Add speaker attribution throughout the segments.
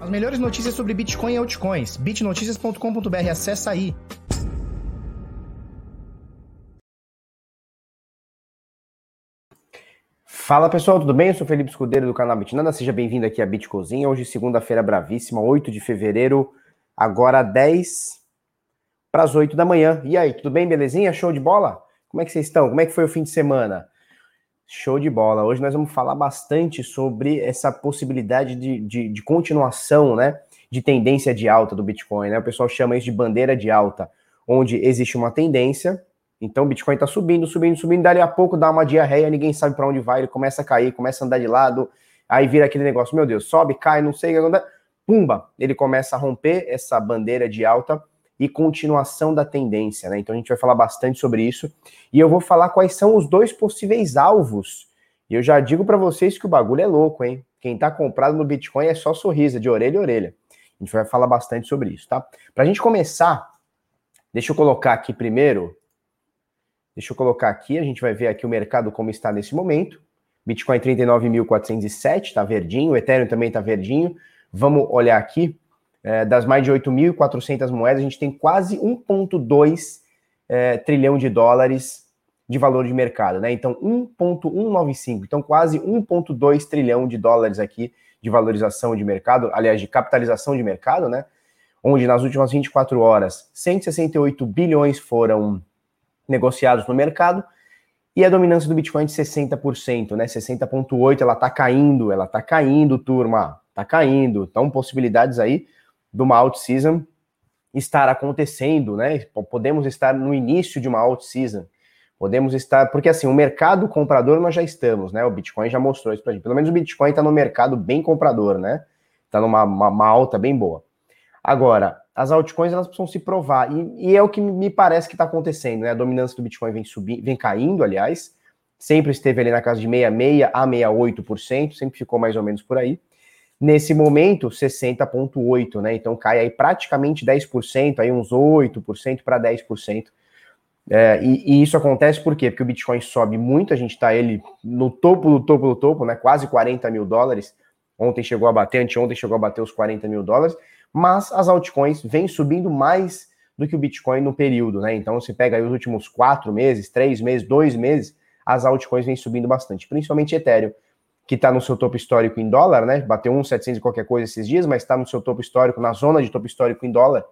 Speaker 1: As melhores notícias sobre Bitcoin e altcoins. bitnoticias.com.br, acessa aí.
Speaker 2: Fala pessoal, tudo bem? Eu sou Felipe Escudeiro do canal Bitnada, seja bem-vindo aqui a Bitcozinha. Hoje, segunda-feira bravíssima, 8 de fevereiro, agora 10 para as 8 da manhã. E aí, tudo bem, belezinha? Show de bola? Como é que vocês estão? Como é que foi o fim de semana? Show de bola. Hoje nós vamos falar bastante sobre essa possibilidade de, de, de, continuação, né? De tendência de alta do Bitcoin, né? O pessoal chama isso de bandeira de alta, onde existe uma tendência. Então o Bitcoin está subindo, subindo, subindo. Dali a pouco dá uma diarreia, ninguém sabe para onde vai, ele começa a cair, começa a andar de lado. Aí vira aquele negócio, meu Deus, sobe, cai, não sei, pumba, ele começa a romper essa bandeira de alta e continuação da tendência, né? Então a gente vai falar bastante sobre isso e eu vou falar quais são os dois possíveis alvos. E eu já digo para vocês que o bagulho é louco, hein? Quem tá comprado no Bitcoin é só sorriso, de orelha a orelha. A gente vai falar bastante sobre isso, tá? Pra gente começar, deixa eu colocar aqui primeiro. Deixa eu colocar aqui, a gente vai ver aqui o mercado como está nesse momento. Bitcoin 39.407, tá verdinho, o Ethereum também tá verdinho. Vamos olhar aqui é, das mais de 8.400 moedas, a gente tem quase 1,2 é, trilhão de dólares de valor de mercado, né? Então, 1,195, então quase 1,2 trilhão de dólares aqui de valorização de mercado, aliás, de capitalização de mercado, né? Onde nas últimas 24 horas, 168 bilhões foram negociados no mercado e a dominância do Bitcoin de 60%, né? 60,8%, ela tá caindo, ela tá caindo, turma, tá caindo. Então, possibilidades aí de uma out-season estar acontecendo, né? Podemos estar no início de uma out-season. Podemos estar, porque assim, o mercado comprador nós já estamos, né? O Bitcoin já mostrou isso pra gente. Pelo menos o Bitcoin está no mercado bem comprador, né? Está numa uma, uma, alta bem boa. Agora, as altcoins elas precisam se provar, e, e é o que me parece que está acontecendo, né? A dominância do Bitcoin vem subindo, vem caindo, aliás, sempre esteve ali na casa de 66 a 68%, sempre ficou mais ou menos por aí. Nesse momento, 60,8%, né? Então cai aí praticamente 10%, aí uns 8% para 10%. É, e, e, isso acontece por quê? Porque o Bitcoin sobe muito, a gente está ele no topo do topo do topo, né? Quase 40 mil dólares. Ontem chegou a bater, anteontem chegou a bater os 40 mil dólares, mas as altcoins vêm subindo mais do que o Bitcoin no período, né? Então, você pega aí os últimos quatro meses, três meses, dois meses, as altcoins vêm subindo bastante, principalmente Ethereum que está no seu topo histórico em dólar, né? Bateu 1,700 e qualquer coisa esses dias, mas está no seu topo histórico, na zona de topo histórico em dólar,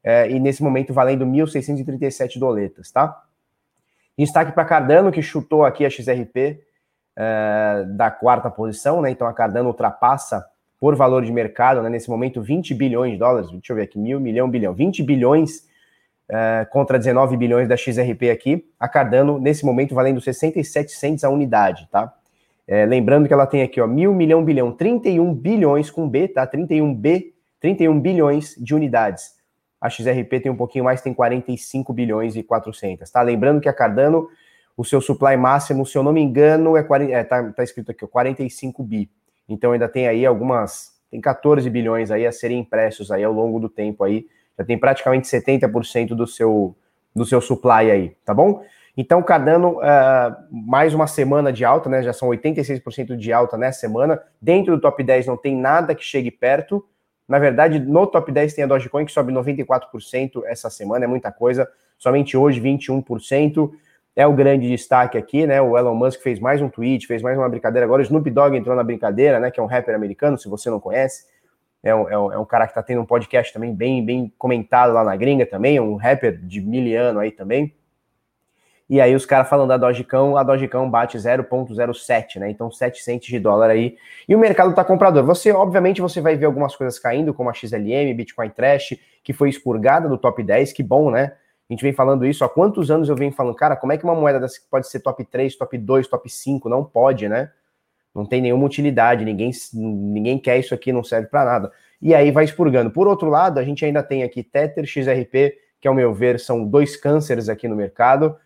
Speaker 2: é, e nesse momento valendo 1.637 doletas, tá? Destaque para Cardano, que chutou aqui a XRP é, da quarta posição, né? Então a Cardano ultrapassa por valor de mercado, né? Nesse momento, 20 bilhões de dólares, deixa eu ver aqui, mil, milhão, bilhão, 20 bilhões é, contra 19 bilhões da XRP aqui. A Cardano, nesse momento, valendo 67 cents a unidade, tá? É, lembrando que ela tem aqui, ó, mil, milhão, bilhão, 31 bilhões com B, tá? 31 B, 31 bilhões de unidades. A XRP tem um pouquinho mais, tem 45 bilhões e 400, tá? Lembrando que a Cardano, o seu supply máximo, se eu não me engano, é, 40, é tá, tá escrito aqui, ó, 45 bi. Então ainda tem aí algumas, tem 14 bilhões aí a serem impressos aí ao longo do tempo aí. Já tem praticamente 70% do seu, do seu supply aí, tá bom? Então, Cardano, uh, mais uma semana de alta, né? Já são 86% de alta nessa semana. Dentro do top 10 não tem nada que chegue perto. Na verdade, no top 10 tem a Dogecoin que sobe 94% essa semana, é muita coisa. Somente hoje, 21%. É o grande destaque aqui, né? O Elon Musk fez mais um tweet, fez mais uma brincadeira. Agora o Snoop Dogg entrou na brincadeira, né? Que é um rapper americano, se você não conhece. É um, é um, é um cara que tá tendo um podcast também bem, bem comentado lá na gringa também, um rapper de miliano aí também. E aí os caras falando da Dogecoin, a Dogecoin bate 0.07, né? Então 7 centes de dólar aí. E o mercado tá comprador. Você, obviamente, você vai ver algumas coisas caindo, como a XLM, Bitcoin Trash, que foi expurgada do top 10, que bom, né? A gente vem falando isso há quantos anos eu venho falando, cara, como é que uma moeda dessa pode ser top 3, top 2, top 5? Não pode, né? Não tem nenhuma utilidade, ninguém, ninguém quer isso aqui, não serve para nada. E aí vai expurgando. Por outro lado, a gente ainda tem aqui Tether, XRP, que ao meu ver são dois cânceres aqui no mercado.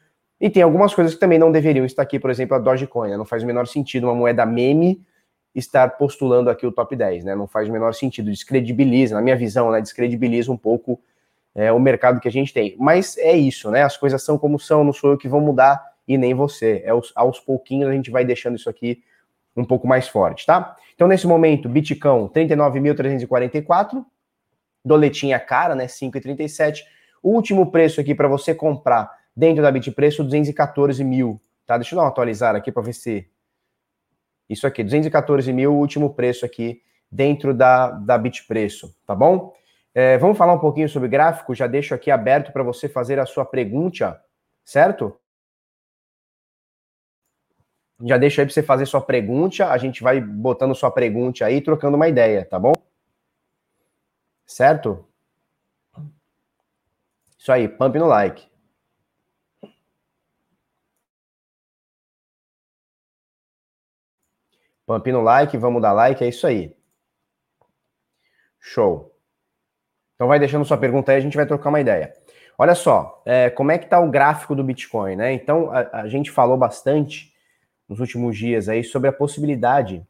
Speaker 2: E tem algumas coisas que também não deveriam estar aqui, por exemplo, a Dogecoin. Né? Não faz o menor sentido uma moeda meme estar postulando aqui o top 10, né? Não faz o menor sentido, descredibiliza, na minha visão, né? Descredibiliza um pouco é, o mercado que a gente tem. Mas é isso, né? As coisas são como são, não sou eu que vou mudar e nem você. É aos, aos pouquinhos a gente vai deixando isso aqui um pouco mais forte, tá? Então, nesse momento, Bitcão, 39.344, doletinha cara, né, 5,37. O último preço aqui para você comprar dentro da Bitpreço, 214 mil, tá? Deixa eu dar uma atualizada aqui para ver se... Isso aqui, 214 mil, o último preço aqui dentro da, da Bitpreço, tá bom? É, vamos falar um pouquinho sobre gráfico, já deixo aqui aberto para você fazer a sua pergunta, certo? Já deixo aí para você fazer sua pergunta, a gente vai botando sua pergunta aí, trocando uma ideia, tá bom? Certo? Isso aí, pump no like. Pump no like, vamos dar like, é isso aí. Show. Então vai deixando sua pergunta aí, a gente vai trocar uma ideia. Olha só, é, como é que tá o gráfico do Bitcoin, né? Então, a, a, gente falou bastante nos últimos dias aí sobre a possibilidade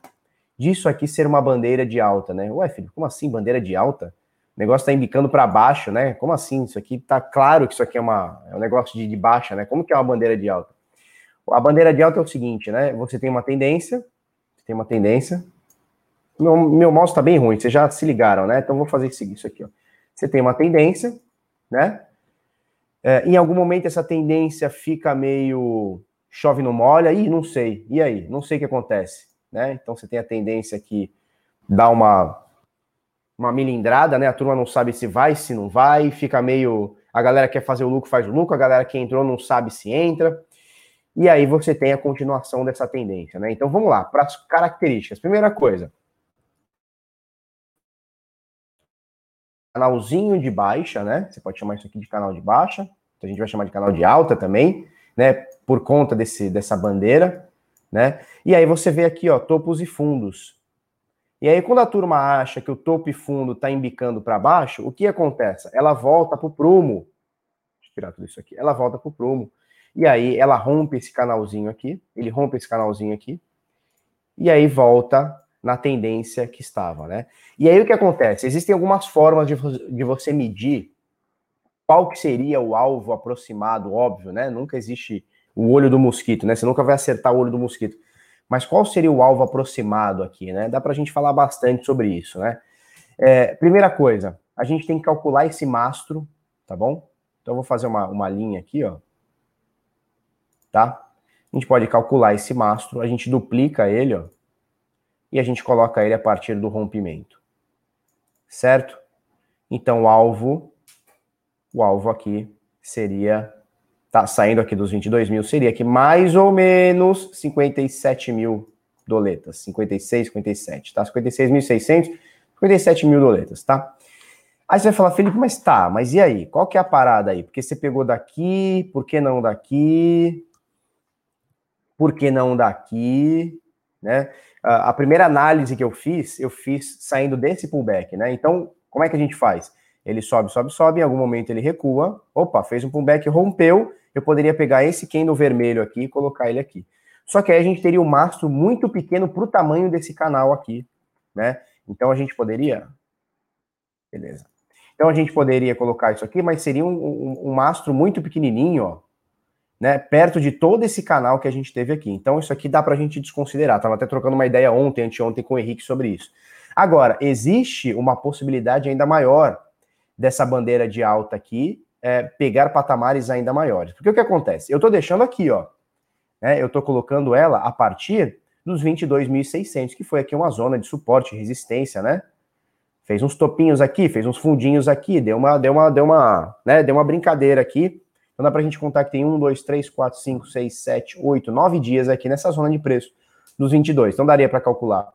Speaker 2: disso aqui ser uma bandeira de alta, né? Ué, filho, como assim bandeira de alta? O negócio tá indicando para baixo, né? Como assim? Isso aqui tá claro que isso aqui é, uma, é um negócio de, de baixa, né? Como que é uma bandeira de alta? A bandeira de alta é o seguinte, né? Você tem uma tendência, tem uma tendência. Meu, meu mouse tá bem ruim, vocês já se ligaram, né? Então vou fazer isso aqui, ó. Você tem uma tendência, né? É, em algum momento essa tendência fica meio chove no molha, e não sei, e aí? Não sei o que acontece, né? Então você tem a tendência que dá uma uma milindrada, né? A turma não sabe se vai, se não vai, fica meio a galera quer fazer o lucro, faz o lucro, a galera que entrou não sabe se entra. E aí você tem a continuação dessa tendência, né? Então vamos lá, para as características. Primeira coisa, canalzinho de baixa, né? Você pode chamar isso aqui de canal de baixa, a gente vai chamar de canal de alta também, né? Por conta desse, dessa bandeira, né? E aí você vê aqui, ó, topos e fundos. E aí quando a turma acha que o topo e fundo está embicando para baixo, o que acontece? Ela volta para o prumo. Deixa eu tirar tudo isso aqui. Ela volta para o prumo. E aí ela rompe esse canalzinho aqui, ele rompe esse canalzinho aqui, e aí volta na tendência que estava, né? E aí o que acontece? Existem algumas formas de, de você medir qual que seria o alvo aproximado, óbvio, né? Nunca existe o olho do mosquito, né? Você nunca vai acertar o olho do mosquito. Mas qual seria o alvo aproximado aqui, né? Dá para a gente falar bastante sobre isso, né? É, primeira coisa, a gente tem que calcular esse mastro, tá bom? Então eu vou fazer uma, uma linha aqui, ó. Tá? A gente pode calcular esse mastro, a gente duplica ele, ó e a gente coloca ele a partir do rompimento. Certo? Então, o alvo, o alvo aqui seria, tá saindo aqui dos 22 mil, seria aqui mais ou menos 57 mil doletas, 56, 57, tá? 56.600, 57 mil doletas, tá? Aí você vai falar, Felipe, mas tá, mas e aí? Qual que é a parada aí? Porque você pegou daqui, por que não daqui? Por que não daqui? Né? a primeira análise que eu fiz, eu fiz saindo desse pullback, né? Então, como é que a gente faz? Ele sobe, sobe, sobe, em algum momento ele recua. Opa, fez um pullback, rompeu. Eu poderia pegar esse candle vermelho aqui e colocar ele aqui. Só que aí a gente teria um mastro muito pequeno para o tamanho desse canal aqui, né? Então a gente poderia. Beleza. Então a gente poderia colocar isso aqui, mas seria um, um, um mastro muito pequenininho, ó né, perto de todo esse canal que a gente teve aqui. Então, isso aqui dá para a gente desconsiderar. Estava até trocando uma ideia ontem, anteontem, com o Henrique sobre isso. Agora, existe uma possibilidade ainda maior dessa bandeira de alta aqui é, pegar patamares ainda maiores. Porque o que acontece? Eu estou deixando aqui, ó, né, eu estou colocando ela a partir dos 22.600, que foi aqui uma zona de suporte e resistência, né? Fez uns topinhos aqui, fez uns fundinhos aqui, deu uma, deu uma, deu uma, né, deu uma brincadeira aqui então dá para a gente contar que tem 1, 2, 3, 4, 5, 6, 7, 8, 9 dias aqui nessa zona de preço dos 22. Então daria para calcular.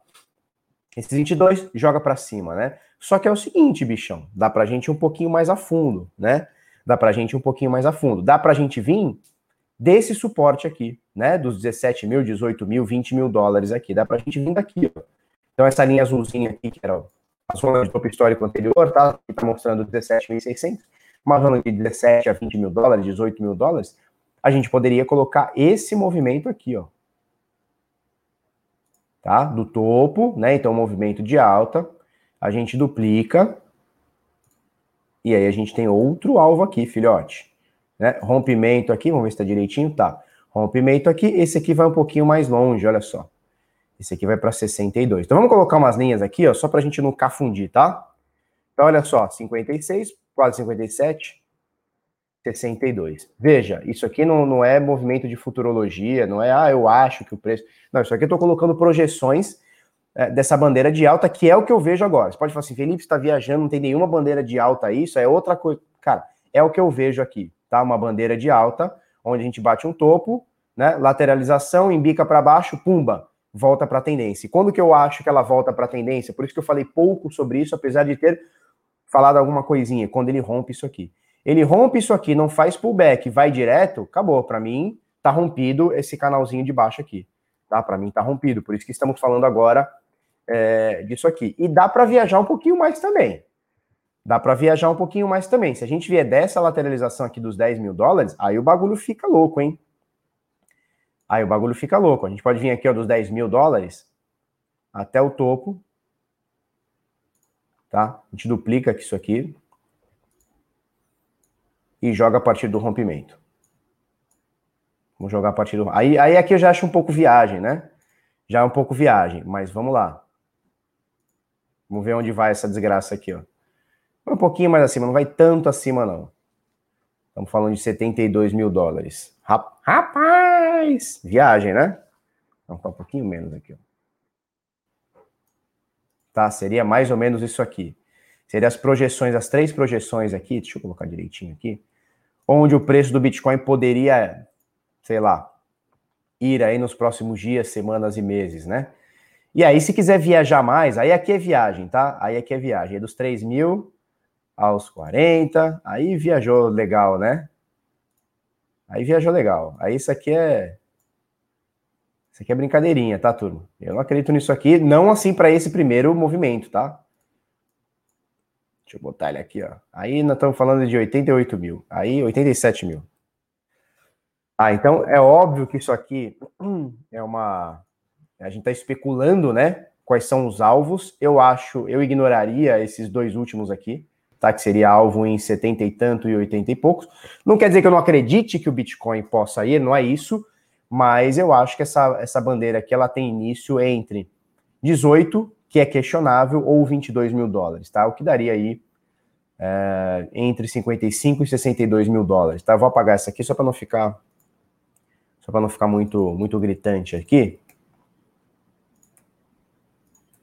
Speaker 2: Esses 22 joga para cima, né? Só que é o seguinte, bichão, dá para a gente um pouquinho mais a fundo, né? Dá para a gente um pouquinho mais a fundo. Dá para a gente vir desse suporte aqui, né? Dos 17 mil, 18 mil, 20 mil dólares aqui. Dá para a gente vir daqui, ó. Então essa linha azulzinha aqui, que era a zona de topo histórico anterior, tá? Que tá mostrando 17.600 uma zona de 17 a 20 mil dólares, 18 mil dólares, a gente poderia colocar esse movimento aqui, ó. Tá? Do topo, né? Então, movimento de alta, a gente duplica, e aí a gente tem outro alvo aqui, filhote. Né? Rompimento aqui, vamos ver se tá direitinho, tá. Rompimento aqui, esse aqui vai um pouquinho mais longe, olha só. Esse aqui vai para 62. Então vamos colocar umas linhas aqui, ó, só para a gente não cafundir, tá? Então olha só, 56, quase 57, 62. Veja, isso aqui não, não é movimento de futurologia, não é, ah, eu acho que o preço. Não, isso aqui eu estou colocando projeções é, dessa bandeira de alta, que é o que eu vejo agora. Você pode falar assim, Felipe, está viajando, não tem nenhuma bandeira de alta isso é outra coisa. Cara, é o que eu vejo aqui, tá? Uma bandeira de alta, onde a gente bate um topo, né? Lateralização, embica para baixo, pumba, volta para a tendência. Quando que eu acho que ela volta para a tendência? Por isso que eu falei pouco sobre isso, apesar de ter falado alguma coisinha, quando ele rompe isso aqui. Ele rompe isso aqui, não faz pullback, vai direto, acabou. Para mim, tá rompido esse canalzinho de baixo aqui. Tá? Para mim, tá rompido. Por isso que estamos falando agora é, disso aqui. E dá para viajar um pouquinho mais também. Dá para viajar um pouquinho mais também. Se a gente vier dessa lateralização aqui dos 10 mil dólares, aí o bagulho fica louco, hein? Aí o bagulho fica louco. A gente pode vir aqui ó, dos 10 mil dólares até o topo tá? A gente duplica isso aqui e joga a partir do rompimento. Vamos jogar a partir do... Aí, aí aqui eu já acho um pouco viagem, né? Já é um pouco viagem, mas vamos lá. Vamos ver onde vai essa desgraça aqui, ó. Um pouquinho mais acima, não vai tanto acima, não. Estamos falando de 72 mil dólares. Rapaz! Viagem, né? Tá um pouquinho menos aqui, ó tá? Seria mais ou menos isso aqui. Seria as projeções, as três projeções aqui, deixa eu colocar direitinho aqui, onde o preço do Bitcoin poderia, sei lá, ir aí nos próximos dias, semanas e meses, né? E aí, se quiser viajar mais, aí aqui é viagem, tá? Aí aqui é viagem, é dos 3 mil aos 40, aí viajou legal, né? Aí viajou legal. Aí isso aqui é isso aqui é brincadeirinha, tá, turma? Eu não acredito nisso aqui, não assim para esse primeiro movimento, tá? Deixa eu botar ele aqui, ó. Aí nós estamos falando de 88 mil. Aí 87 mil. Ah, então é óbvio que isso aqui é uma. A gente está especulando, né? Quais são os alvos. Eu acho, eu ignoraria esses dois últimos aqui, tá? Que seria alvo em 70 e tanto e 80 e poucos. Não quer dizer que eu não acredite que o Bitcoin possa ir, não é isso mas eu acho que essa, essa bandeira aqui ela tem início entre 18, que é questionável, ou 22 mil dólares, tá? O que daria aí é, entre 55 e 62 mil dólares, tá? Eu vou apagar essa aqui só para não ficar só para não ficar muito muito gritante aqui.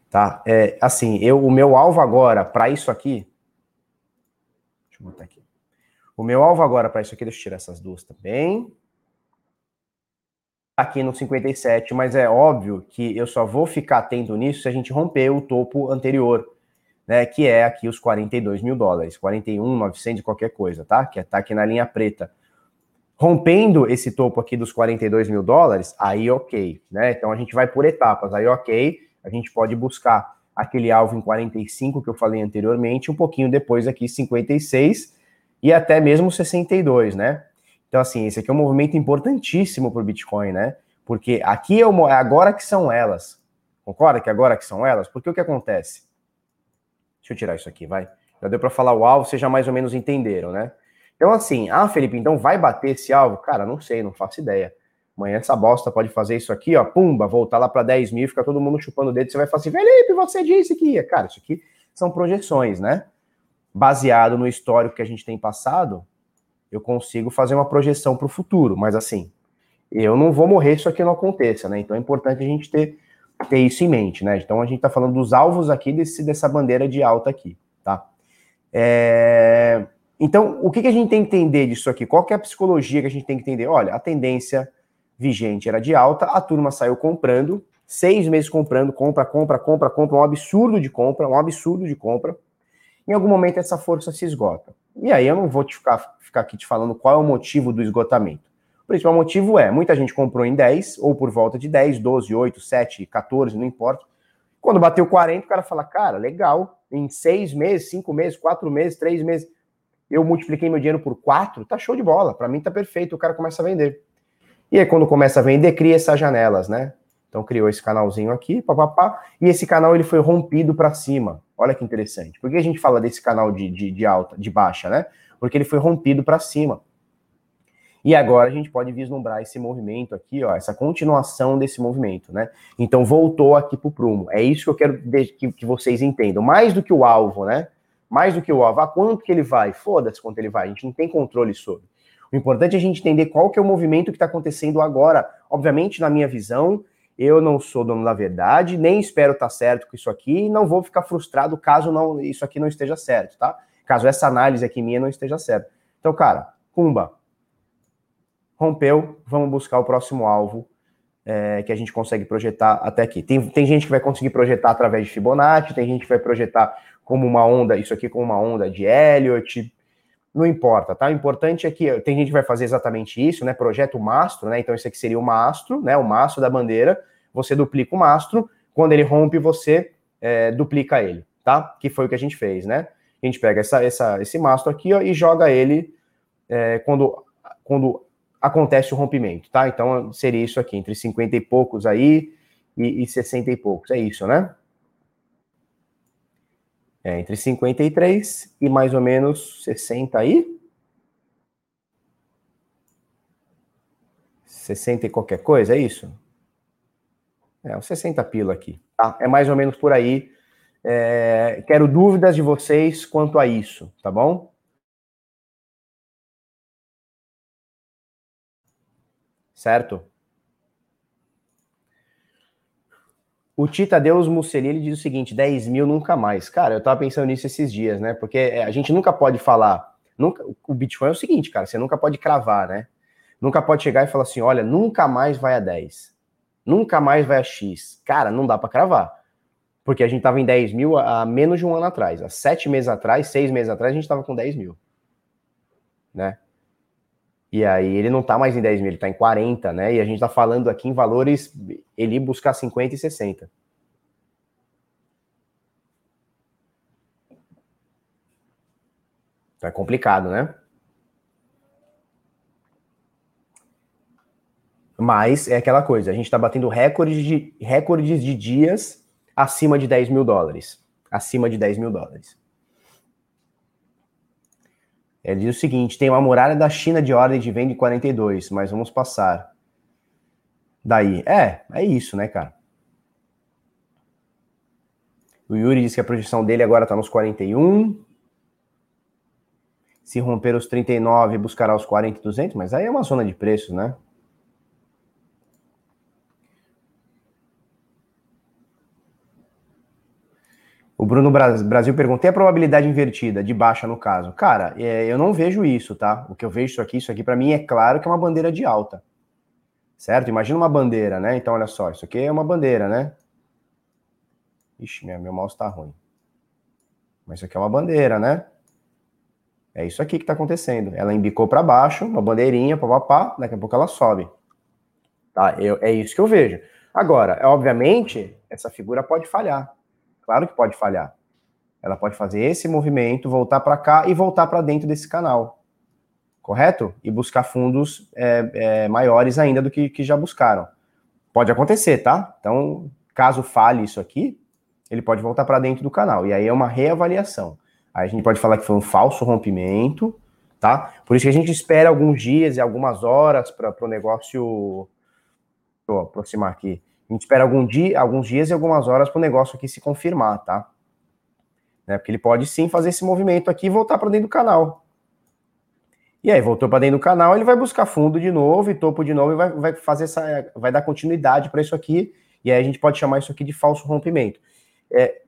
Speaker 2: Tá? É, assim, eu o meu alvo agora para isso aqui Deixa eu botar aqui. O meu alvo agora para isso aqui, deixa eu tirar essas duas também aqui no 57, mas é óbvio que eu só vou ficar atento nisso se a gente romper o topo anterior, né, que é aqui os 42 mil dólares, 41, 900 qualquer coisa, tá? Que tá aqui na linha preta. Rompendo esse topo aqui dos 42 mil dólares, aí ok, né? Então a gente vai por etapas, aí ok, a gente pode buscar aquele alvo em 45 que eu falei anteriormente, um pouquinho depois aqui 56 e até mesmo 62, né? Então, assim, esse aqui é um movimento importantíssimo para o Bitcoin, né? Porque aqui é, é agora que são elas. Concorda que agora que são elas? Porque o que acontece? Deixa eu tirar isso aqui, vai. Já deu para falar o alvo, vocês já mais ou menos entenderam, né? Então, assim, ah, Felipe, então vai bater esse alvo? Cara, não sei, não faço ideia. Amanhã essa bosta pode fazer isso aqui, ó, pumba, voltar lá para 10 mil, fica todo mundo chupando o dedo, você vai falar assim, Felipe, você disse que ia. Cara, isso aqui são projeções, né? Baseado no histórico que a gente tem passado, eu consigo fazer uma projeção para o futuro, mas assim, eu não vou morrer se aqui não aconteça, né? Então é importante a gente ter, ter isso em mente, né? Então a gente está falando dos alvos aqui desse, dessa bandeira de alta aqui, tá? É... Então, o que, que a gente tem que entender disso aqui? Qual que é a psicologia que a gente tem que entender? Olha, a tendência vigente era de alta, a turma saiu comprando, seis meses comprando, compra, compra, compra, compra, um absurdo de compra, um absurdo de compra. Em algum momento essa força se esgota. E aí eu não vou te ficar, ficar aqui te falando qual é o motivo do esgotamento. O principal motivo é, muita gente comprou em 10, ou por volta de 10, 12, 8, 7, 14, não importa. Quando bateu 40, o cara fala, cara, legal, em 6 meses, 5 meses, 4 meses, 3 meses, eu multipliquei meu dinheiro por 4, tá show de bola, para mim tá perfeito, o cara começa a vender. E aí quando começa a vender, cria essas janelas, né? Então criou esse canalzinho aqui, papapá, e esse canal ele foi rompido para cima. Olha que interessante. Por que a gente fala desse canal de, de, de alta, de baixa, né? Porque ele foi rompido para cima. E agora a gente pode vislumbrar esse movimento aqui, ó, essa continuação desse movimento, né? Então voltou aqui para o prumo. É isso que eu quero que, vocês entendam. Mais do que o alvo, né? Mais do que o alvo. A quanto que ele vai? Foda-se quanto ele vai. A gente não tem controle sobre. O importante é a gente entender qual que é o movimento que está acontecendo agora. Obviamente, na minha visão, eu não sou dono da verdade, nem espero estar tá certo com isso aqui, e não vou ficar frustrado caso não isso aqui não esteja certo, tá? Caso essa análise aqui minha não esteja certa. Então, cara, Pumba, rompeu, vamos buscar o próximo alvo é, que a gente consegue projetar até aqui. Tem, tem gente que vai conseguir projetar através de Fibonacci, tem gente que vai projetar como uma onda, isso aqui como uma onda de Elliott, não importa, tá? O importante é que tem gente que vai fazer exatamente isso, né? Projeta o mastro, né? Então esse aqui seria o mastro, né? O mastro da bandeira, você duplica o mastro, quando ele rompe, você é, duplica ele, tá? Que foi o que a gente fez, né? A gente pega essa, essa, esse mastro aqui ó, e joga ele é, quando, quando acontece o rompimento, tá? Então seria isso aqui, entre 50 e poucos aí e, e 60 e poucos, é isso, né? É, entre 53 e mais ou menos 60 aí? 60 e qualquer coisa, é isso? É, uns 60 pila aqui, tá? É mais ou menos por aí. É, quero dúvidas de vocês quanto a isso, tá bom? certo? O Tita Deus Musseli, ele diz o seguinte, 10 mil nunca mais. Cara, eu tava pensando nisso esses dias, né? Porque é, a gente nunca pode falar, nunca, o Bitcoin é o seguinte, cara, você nunca pode cravar, né? Nunca pode chegar e falar assim, olha, nunca mais vai a 10. Nunca mais vai a X. Cara, não dá para cravar. Porque a gente tava em 10 mil há menos de um ano atrás. Há sete meses atrás, seis meses atrás, a gente tava com 10 mil. Né? E aí ele não está mais em 10 mil, ele está em 40, né? E a gente está falando aqui em valores, ele buscar 50 e 60. Então é complicado, né? Mas é aquela coisa, a gente está batendo recordes de, recordes de dias acima de 10 mil dólares. Acima de 10 mil dólares. Ele diz o seguinte: tem uma muralha da China de ordem de venda em 42, mas vamos passar. Daí, é, é isso, né, cara? O Yuri diz que a projeção dele agora está nos 41. Se romper os 39, buscará os 40 e 200, mas aí é uma zona de preços, né? O Bruno Brasil pergunta: tem a probabilidade invertida, de baixa no caso? Cara, é, eu não vejo isso, tá? O que eu vejo isso aqui, isso aqui para mim é claro que é uma bandeira de alta. Certo? Imagina uma bandeira, né? Então, olha só, isso aqui é uma bandeira, né? Ixi, meu, meu mouse tá ruim. Mas isso aqui é uma bandeira, né? É isso aqui que tá acontecendo. Ela embicou para baixo, uma bandeirinha, papapá, daqui a pouco ela sobe. Tá? Eu, é isso que eu vejo. Agora, obviamente, essa figura pode falhar. Claro que pode falhar. Ela pode fazer esse movimento, voltar para cá e voltar para dentro desse canal. Correto? E buscar fundos é, é, maiores ainda do que, que já buscaram. Pode acontecer, tá? Então, caso falhe isso aqui, ele pode voltar para dentro do canal. E aí é uma reavaliação. Aí a gente pode falar que foi um falso rompimento, tá? Por isso que a gente espera alguns dias e algumas horas para o negócio. Vou aproximar aqui. A gente espera algum dia, alguns dias e algumas horas para o negócio aqui se confirmar, tá? Né, porque ele pode sim fazer esse movimento aqui e voltar para dentro do canal. E aí, voltou para dentro do canal, ele vai buscar fundo de novo e topo de novo e vai, vai fazer essa. vai dar continuidade para isso aqui. E aí a gente pode chamar isso aqui de falso rompimento. É,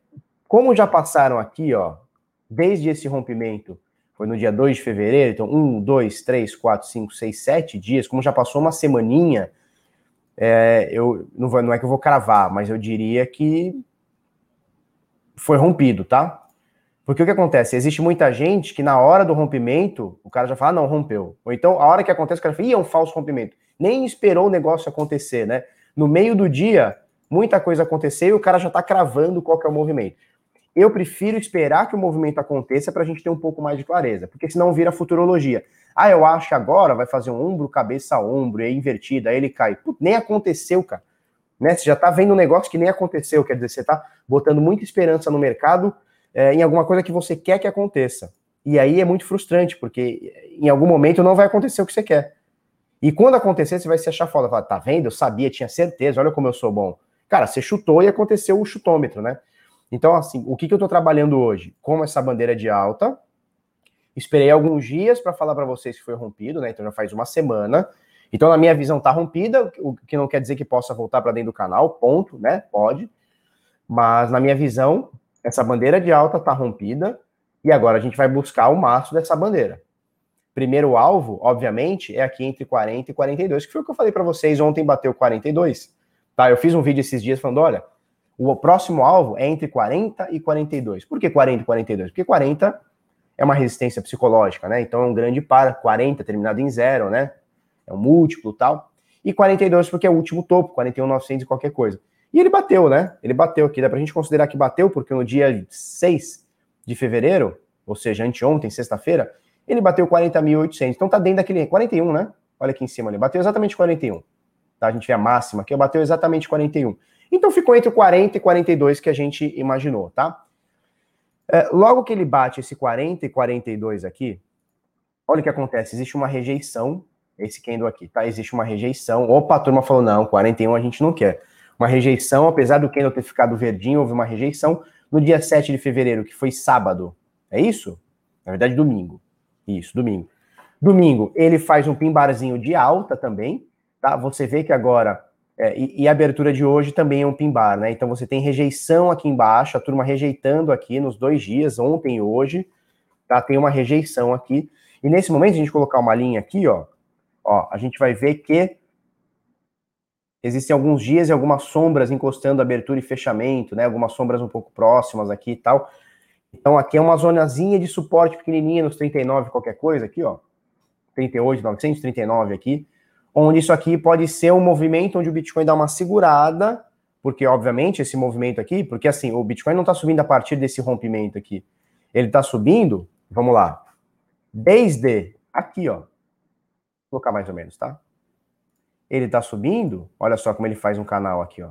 Speaker 2: como já passaram aqui, ó, desde esse rompimento, foi no dia 2 de fevereiro, então, um, dois, três, quatro, cinco, seis, sete dias, como já passou uma semaninha, é, eu não, vou, não é que eu vou cravar, mas eu diria que foi rompido, tá? Porque o que acontece? Existe muita gente que na hora do rompimento, o cara já fala, ah, não, rompeu. Ou então, a hora que acontece, o cara fala, ih, é um falso rompimento. Nem esperou o negócio acontecer, né? No meio do dia, muita coisa aconteceu e o cara já tá cravando qual que é o movimento. Eu prefiro esperar que o movimento aconteça para a gente ter um pouco mais de clareza, porque senão vira futurologia. Ah, eu acho agora vai fazer um ombro, cabeça, ombro, é invertido, aí ele cai. Putz, nem aconteceu, cara. Né? Você já tá vendo um negócio que nem aconteceu, quer dizer, você tá botando muita esperança no mercado é, em alguma coisa que você quer que aconteça. E aí é muito frustrante, porque em algum momento não vai acontecer o que você quer. E quando acontecer, você vai se achar foda. Falar, tá vendo? Eu sabia, tinha certeza, olha como eu sou bom. Cara, você chutou e aconteceu o chutômetro, né? Então, assim, o que, que eu tô trabalhando hoje? Como essa bandeira de alta. Esperei alguns dias para falar para vocês que foi rompido, né? Então já faz uma semana. Então, na minha visão, tá rompida, o que não quer dizer que possa voltar para dentro do canal, ponto, né? Pode. Mas, na minha visão, essa bandeira de alta tá rompida e agora a gente vai buscar o maço dessa bandeira. Primeiro alvo, obviamente, é aqui entre 40 e 42, que foi o que eu falei para vocês ontem, bateu 42. Tá? Eu fiz um vídeo esses dias falando, olha, o próximo alvo é entre 40 e 42. Por que 40 e 42? Porque 40 é uma resistência psicológica, né? Então é um grande par, 40 terminado em zero, né? É um múltiplo tal. E 42 porque é o último topo, 41,900 e qualquer coisa. E ele bateu, né? Ele bateu aqui, dá pra gente considerar que bateu, porque no dia 6 de fevereiro, ou seja, anteontem, sexta-feira, ele bateu 40.800. Então tá dentro daquele 41, né? Olha aqui em cima ali, bateu exatamente 41. Tá? A gente vê a máxima aqui, bateu exatamente 41. Então ficou entre 40 e 42 que a gente imaginou, tá? É, logo que ele bate esse 40 e 42 aqui, olha o que acontece, existe uma rejeição, esse candle aqui, tá? Existe uma rejeição. Opa, a turma falou, não, 41 a gente não quer. Uma rejeição, apesar do candle ter ficado verdinho, houve uma rejeição no dia 7 de fevereiro, que foi sábado. É isso? Na verdade, domingo. Isso, domingo. Domingo, ele faz um pimbarzinho de alta também, tá? Você vê que agora, é, e, e, a abertura de hoje também é um pimbar, né? Então você tem rejeição aqui embaixo, a turma rejeitando aqui nos dois dias, ontem e hoje, tá? Tem uma rejeição aqui. E nesse momento, a gente colocar uma linha aqui, ó, ó, a gente vai ver que existem alguns dias e algumas sombras encostando abertura e fechamento, né? Algumas sombras um pouco próximas aqui e tal. Então aqui é uma zonazinha de suporte pequenininha nos 39 qualquer coisa aqui, ó. 38, 939 aqui, onde isso aqui pode ser um movimento onde o Bitcoin dá uma segurada, porque obviamente esse movimento aqui, porque assim, o Bitcoin não está subindo a partir desse rompimento aqui. Ele está subindo, vamos lá, desde aqui, ó. Vou colocar mais ou menos, tá? Ele está subindo, olha só como ele faz um canal aqui, ó.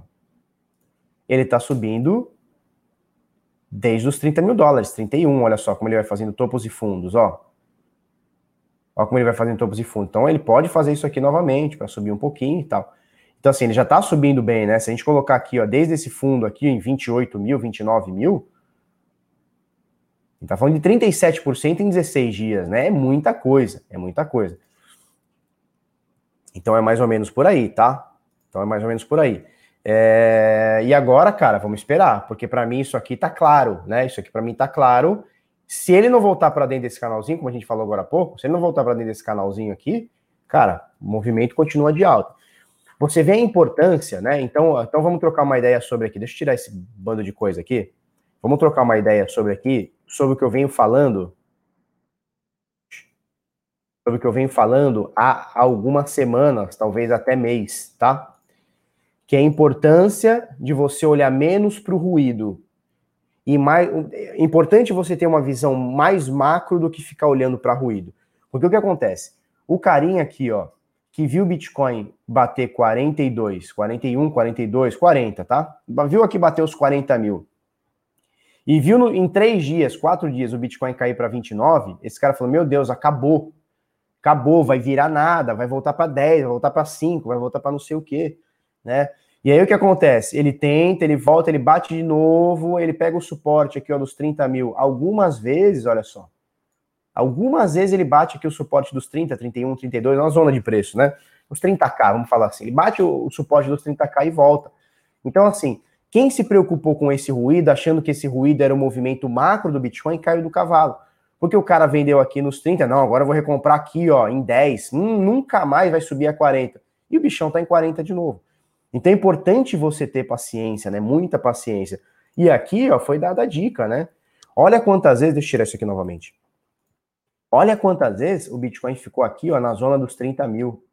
Speaker 2: Ele está subindo desde os 30 mil dólares, 31, olha só como ele vai fazendo topos e fundos, ó. Olha como ele vai fazendo topos e fundos. Então ele pode fazer isso aqui novamente para subir um pouquinho e tal. Então assim, ele já está subindo bem, né? Se a gente colocar aqui, ó, desde esse fundo aqui em 28 mil, 29 mil, tá falando de 37% em 16 dias, né? É muita coisa, é muita coisa. Então é mais ou menos por aí, tá? Então é mais ou menos por aí. É, e agora, cara, vamos esperar, porque para mim isso aqui tá claro, né? Isso aqui para mim tá claro. Se ele não voltar para dentro desse canalzinho, como a gente falou agora há pouco, se ele não voltar para dentro desse canalzinho aqui, cara, o movimento continua de alta. Você vê a importância, né? Então, então vamos trocar uma ideia sobre aqui. Deixa eu tirar esse bando de coisa aqui. Vamos trocar uma ideia sobre aqui, sobre o que eu venho falando. Sobre o que eu venho falando há algumas semanas, talvez até mês, tá? que é a importância de você olhar menos para o ruído. E mais é importante você ter uma visão mais macro do que ficar olhando para ruído. Porque o que acontece? O carinha aqui, ó, que viu o Bitcoin bater 42, 41, 42, 40, tá? Viu aqui bater os 40 mil. E viu no, em três dias, quatro dias, o Bitcoin cair para 29, esse cara falou: Meu Deus, acabou. Acabou, vai virar nada, vai voltar para 10, vai voltar para 5, vai voltar para não sei o quê né? E aí o que acontece? Ele tenta, ele volta, ele bate de novo, ele pega o suporte aqui ó, dos 30 mil. Algumas vezes, olha só, algumas vezes ele bate aqui o suporte dos 30, 31, 32, na zona de preço, né? Os 30k, vamos falar assim. Ele bate o, o suporte dos 30k e volta. Então, assim, quem se preocupou com esse ruído, achando que esse ruído era o movimento macro do Bitcoin, caiu do cavalo. Porque o cara vendeu aqui nos 30, não, agora eu vou recomprar aqui, ó, em 10. Hum, nunca mais vai subir a 40. E o bichão tá em 40 de novo. Então é importante você ter paciência, né? Muita paciência. E aqui, ó, foi dada a dica, né? Olha quantas vezes, deixa eu tirar isso aqui novamente. Olha quantas vezes o Bitcoin ficou aqui, ó, na zona dos 30 mil.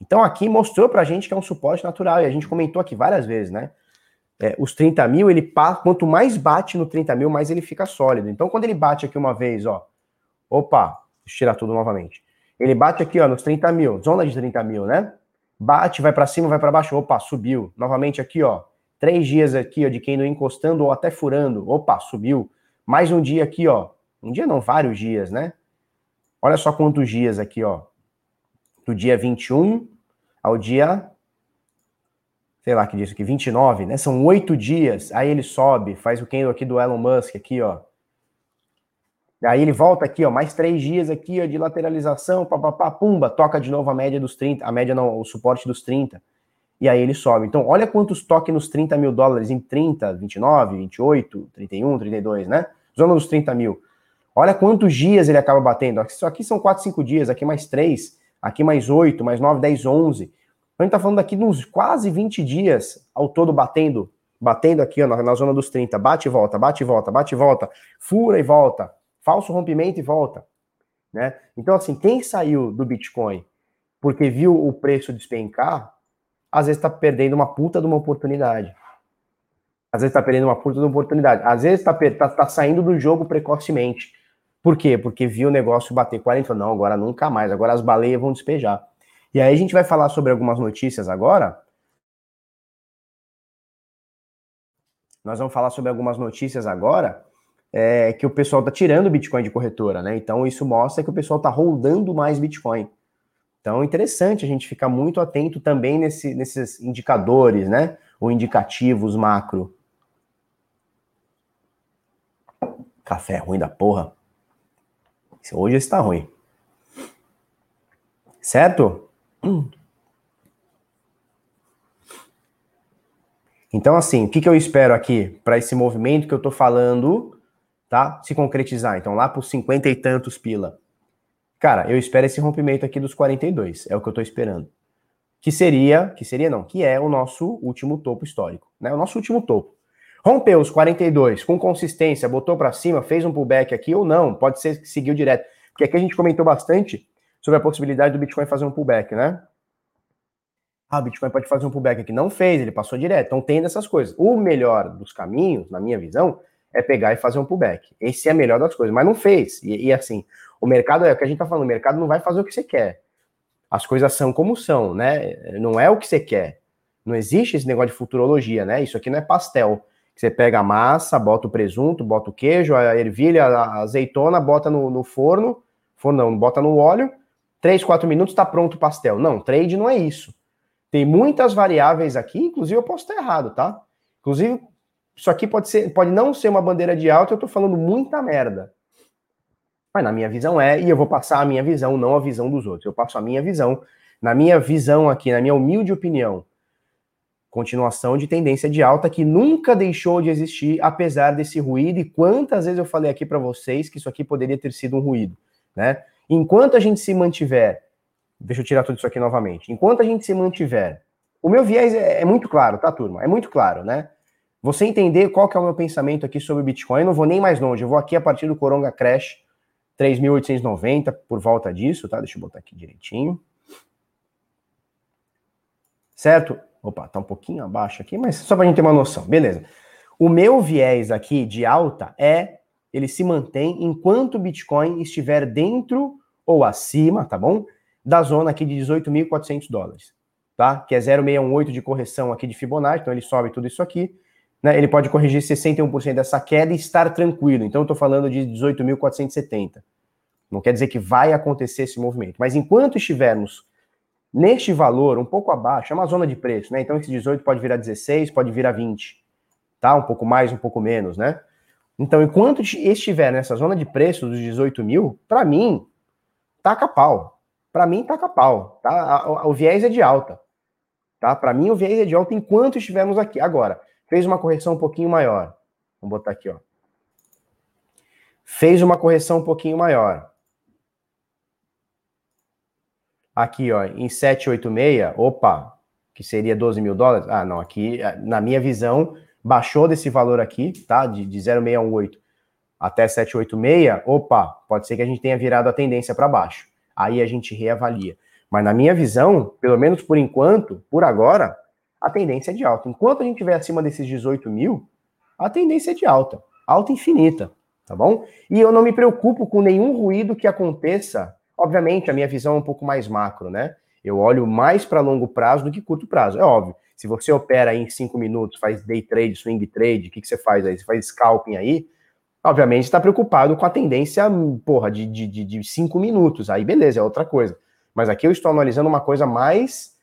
Speaker 2: Então aqui mostrou pra gente que é um suporte natural, e a gente comentou aqui várias vezes, né? É, os 30 mil, ele quanto mais bate no 30 mil, mais ele fica sólido. Então, quando ele bate aqui uma vez, ó, opa, deixa eu tirar tudo novamente. Ele bate aqui, ó, nos 30 mil, zona de 30 mil, né? Bate, vai para cima, vai para baixo, opa, subiu. Novamente aqui, ó, três dias aqui, ó, de quem não encostando ou até furando, opa, subiu. Mais um dia aqui, ó, um dia não, vários dias, né? Olha só quantos dias aqui, ó. do dia 21 ao dia, sei lá que disso aqui, 29, né? São oito dias. Aí ele sobe, faz o candle aqui do Elon Musk aqui, ó. Aí ele volta aqui, ó, mais três dias aqui, ó, de lateralização, papapá, pumba, toca de novo a média dos 30, a média não, o suporte dos 30. E aí ele sobe. Então, olha quantos toques nos 30 mil dólares em 30, 29, 28, 31, 32, né? Zona dos 30 mil. Olha quantos dias ele acaba batendo. Isso aqui são 4, 5 dias, aqui mais 3, aqui mais 8, mais 9, 10, 11. Então, a gente tá falando aqui de uns quase 20 dias ao todo batendo, batendo aqui ó, na, na zona dos 30. Bate e volta, bate e volta, bate e volta, fura e volta falso rompimento e volta. Né? Então, assim, quem saiu do Bitcoin porque viu o preço despencar, às vezes está perdendo uma puta de uma oportunidade. Às vezes está perdendo uma puta de uma oportunidade. Às vezes está tá, tá saindo do jogo precocemente. Por quê? Porque viu o negócio bater 40 não, agora nunca mais, agora as baleias vão despejar. E aí a gente vai falar sobre algumas notícias agora. Nós vamos falar sobre algumas notícias agora é, que o pessoal está tirando Bitcoin de corretora, né? Então isso mostra que o pessoal está rodando mais Bitcoin. Então é interessante a gente ficar muito atento também nesse, nesses indicadores, né? Ou indicativos macro. Café ruim da porra. Hoje está ruim. Certo? Então, assim, o que, que eu espero aqui para esse movimento que eu estou falando tá? Se concretizar. Então, lá por cinquenta e tantos pila. Cara, eu espero esse rompimento aqui dos 42. É o que eu tô esperando. Que seria, que seria não, que é o nosso último topo histórico, né? O nosso último topo. Rompeu os 42 com consistência, botou para cima, fez um pullback aqui ou não, pode ser que seguiu direto. Porque aqui a gente comentou bastante sobre a possibilidade do Bitcoin fazer um pullback, né? Ah, o Bitcoin pode fazer um pullback aqui. Não fez, ele passou direto. Então tem dessas coisas. O melhor dos caminhos, na minha visão, é pegar e fazer um pullback. Esse é a melhor das coisas, mas não fez. E, e, assim, o mercado é o que a gente tá falando, o mercado não vai fazer o que você quer. As coisas são como são, né? Não é o que você quer. Não existe esse negócio de futurologia, né? Isso aqui não é pastel. Você pega a massa, bota o presunto, bota o queijo, a ervilha, a azeitona, bota no, no forno, forno não, bota no óleo, 3, 4 minutos está pronto o pastel. Não, trade não é isso. Tem muitas variáveis aqui, inclusive eu posso estar errado, tá? Inclusive, isso aqui pode ser, pode não ser uma bandeira de alta, eu tô falando muita merda. Mas na minha visão é, e eu vou passar a minha visão, não a visão dos outros. Eu passo a minha visão. Na minha visão aqui, na minha humilde opinião, continuação de tendência de alta que nunca deixou de existir, apesar desse ruído. E quantas vezes eu falei aqui para vocês que isso aqui poderia ter sido um ruído, né? Enquanto a gente se mantiver, deixa eu tirar tudo isso aqui novamente. Enquanto a gente se mantiver, o meu viés é, é muito claro, tá, turma? É muito claro, né? Você entender qual que é o meu pensamento aqui sobre Bitcoin, eu não vou nem mais longe, eu vou aqui a partir do Coronga Crash 3.890, por volta disso, tá? Deixa eu botar aqui direitinho. Certo? Opa, tá um pouquinho abaixo aqui, mas só pra gente ter uma noção. Beleza. O meu viés aqui de alta é ele se mantém enquanto o Bitcoin estiver dentro ou acima, tá bom? Da zona aqui de 18.400 dólares, tá? Que é 0,618 de correção aqui de Fibonacci, então ele sobe tudo isso aqui né, ele pode corrigir 61% dessa queda e estar tranquilo. Então, eu estou falando de 18.470. Não quer dizer que vai acontecer esse movimento. Mas enquanto estivermos neste valor, um pouco abaixo, é uma zona de preço, né? Então, esse 18 pode virar 16, pode virar 20. Tá? Um pouco mais, um pouco menos, né? Então, enquanto estiver nessa zona de preço dos 18 mil, para mim, taca pau. Para mim, taca pau. Tá? O viés é de alta. Tá? Para mim, o viés é de alta enquanto estivermos aqui. Agora, fez uma correção um pouquinho maior. Vamos botar aqui, ó. Fez uma correção um pouquinho maior. Aqui, ó, em 786, opa, que seria 12 mil dólares. Ah, não, aqui, na minha visão, baixou desse valor aqui, tá? De, de 0,618 até 786, opa, pode ser que a gente tenha virado a tendência para baixo. Aí a gente reavalia. Mas na minha visão, pelo menos por enquanto, por agora, a tendência é de alta. Enquanto a gente estiver acima desses 18 mil, a tendência é de alta, alta infinita, tá bom? E eu não me preocupo com nenhum ruído que aconteça. Obviamente, a minha visão é um pouco mais macro, né? Eu olho mais para longo prazo do que curto prazo. É óbvio. Se você opera em 5 minutos, faz day trade, swing trade, o que, que você faz aí? Você faz scalping aí, obviamente está preocupado com a tendência, porra, de 5 de, de, de cinco minutos. Aí beleza, é outra coisa. Mas aqui eu estou analisando uma coisa mais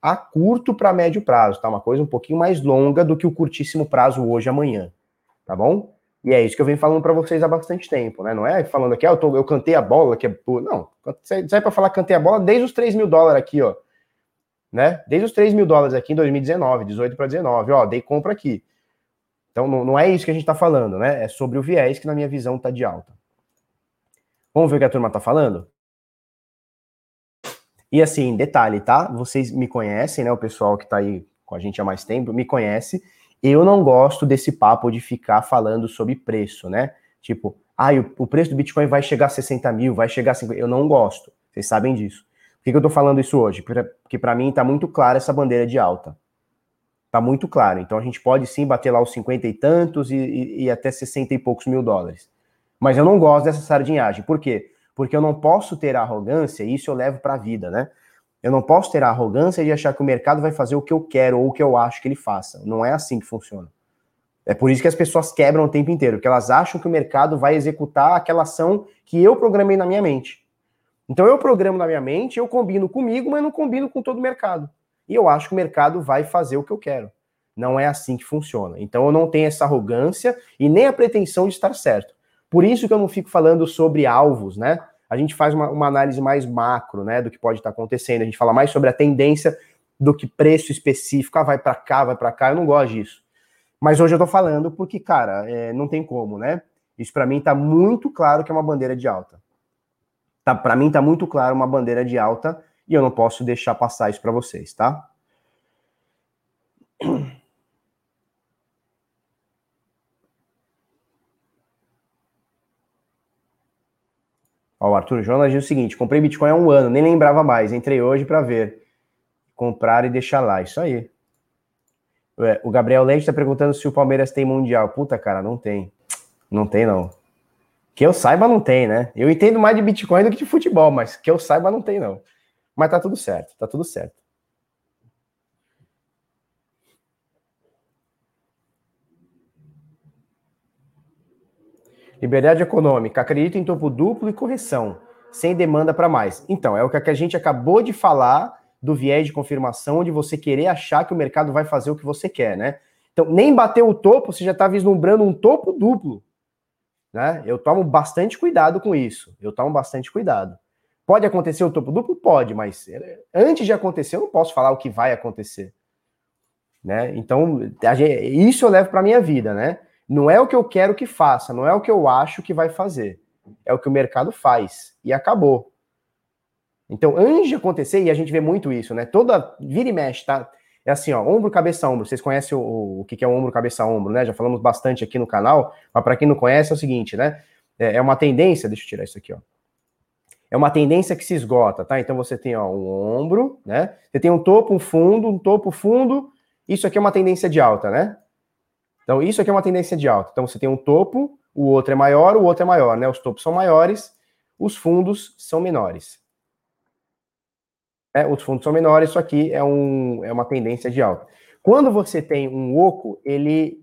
Speaker 2: a curto para médio prazo, tá? Uma coisa um pouquinho mais longa do que o curtíssimo prazo hoje amanhã, tá bom? E é isso que eu venho falando para vocês há bastante tempo, né? Não é falando aqui, ah, eu, tô, eu cantei a bola, que é. Não, sai para falar cantei a bola desde os 3 mil dólares aqui, ó. Né? Desde os 3 mil dólares aqui em 2019, 18 para 19, ó, dei compra aqui. Então não, não é isso que a gente está falando, né? É sobre o viés que, na minha visão, está de alta. Vamos ver o que a turma está falando? E assim, detalhe, tá? Vocês me conhecem, né? O pessoal que está aí com a gente há mais tempo me conhece. Eu não gosto desse papo de ficar falando sobre preço, né? Tipo, ah, o, preço do Bitcoin vai chegar a 60 mil, vai chegar a 50. Eu não gosto. Vocês sabem disso. Por que, que eu tô falando isso hoje? Porque para mim tá muito clara essa bandeira de alta. Tá muito claro. Então a gente pode sim bater lá os 50 e tantos e, e, e até 60 e poucos mil dólares. Mas eu não gosto dessa sardinhagem. Por quê? Porque eu não posso ter arrogância, e isso eu levo para a vida, né? Eu não posso ter a arrogância de achar que o mercado vai fazer o que eu quero ou o que eu acho que ele faça. Não é assim que funciona. É por isso que as pessoas quebram o tempo inteiro, porque elas acham que o mercado vai executar aquela ação que eu programei na minha mente. Então eu programo na minha mente, eu combino comigo, mas não combino com todo o mercado. E eu acho que o mercado vai fazer o que eu quero. Não é assim que funciona. Então eu não tenho essa arrogância e nem a pretensão de estar certo. Por isso que eu não fico falando sobre alvos, né? A gente faz uma, uma análise mais macro, né, do que pode estar acontecendo. A gente fala mais sobre a tendência do que preço específico. Ah, vai para cá, vai para cá. Eu não gosto disso. Mas hoje eu tô falando porque, cara, é, não tem como, né? Isso para mim tá muito claro que é uma bandeira de alta. Tá, para mim tá muito claro uma bandeira de alta e eu não posso deixar passar isso para vocês, tá? Ó, o Arthur Jonas diz o seguinte: comprei Bitcoin há um ano, nem lembrava mais. Entrei hoje para ver. Comprar e deixar lá. Isso aí. O Gabriel Leite está perguntando se o Palmeiras tem Mundial. Puta, cara, não tem. Não tem, não. Que eu saiba, não tem, né? Eu entendo mais de Bitcoin do que de futebol, mas que eu saiba, não tem, não. Mas tá tudo certo, tá tudo certo. Liberdade econômica, acredito em topo duplo e correção, sem demanda para mais. Então, é o que a gente acabou de falar do viés de confirmação, de você querer achar que o mercado vai fazer o que você quer, né? Então, nem bateu o topo, você já está vislumbrando um topo duplo. Né? Eu tomo bastante cuidado com isso. Eu tomo bastante cuidado. Pode acontecer o topo duplo? Pode, mas eh, antes de acontecer, eu não posso falar o que vai acontecer. Né? Então, isso eu levo para minha vida, né? Não é o que eu quero que faça, não é o que eu acho que vai fazer. É o que o mercado faz. E acabou. Então, antes de acontecer, e a gente vê muito isso, né? Toda vira e mexe, tá? É assim, ó, ombro, cabeça, ombro. Vocês conhecem o, o que é ombro, cabeça, ombro, né? Já falamos bastante aqui no canal, mas para quem não conhece é o seguinte, né? É, é uma tendência, deixa eu tirar isso aqui, ó. É uma tendência que se esgota, tá? Então você tem, ó, um ombro, né? Você tem um topo, um fundo, um topo, fundo. Isso aqui é uma tendência de alta, né? Então, isso aqui é uma tendência de alta. Então, você tem um topo, o outro é maior, o outro é maior, né? Os topos são maiores, os fundos são menores. É, os fundos são menores, isso aqui é, um, é uma tendência de alta. Quando você tem um oco, ele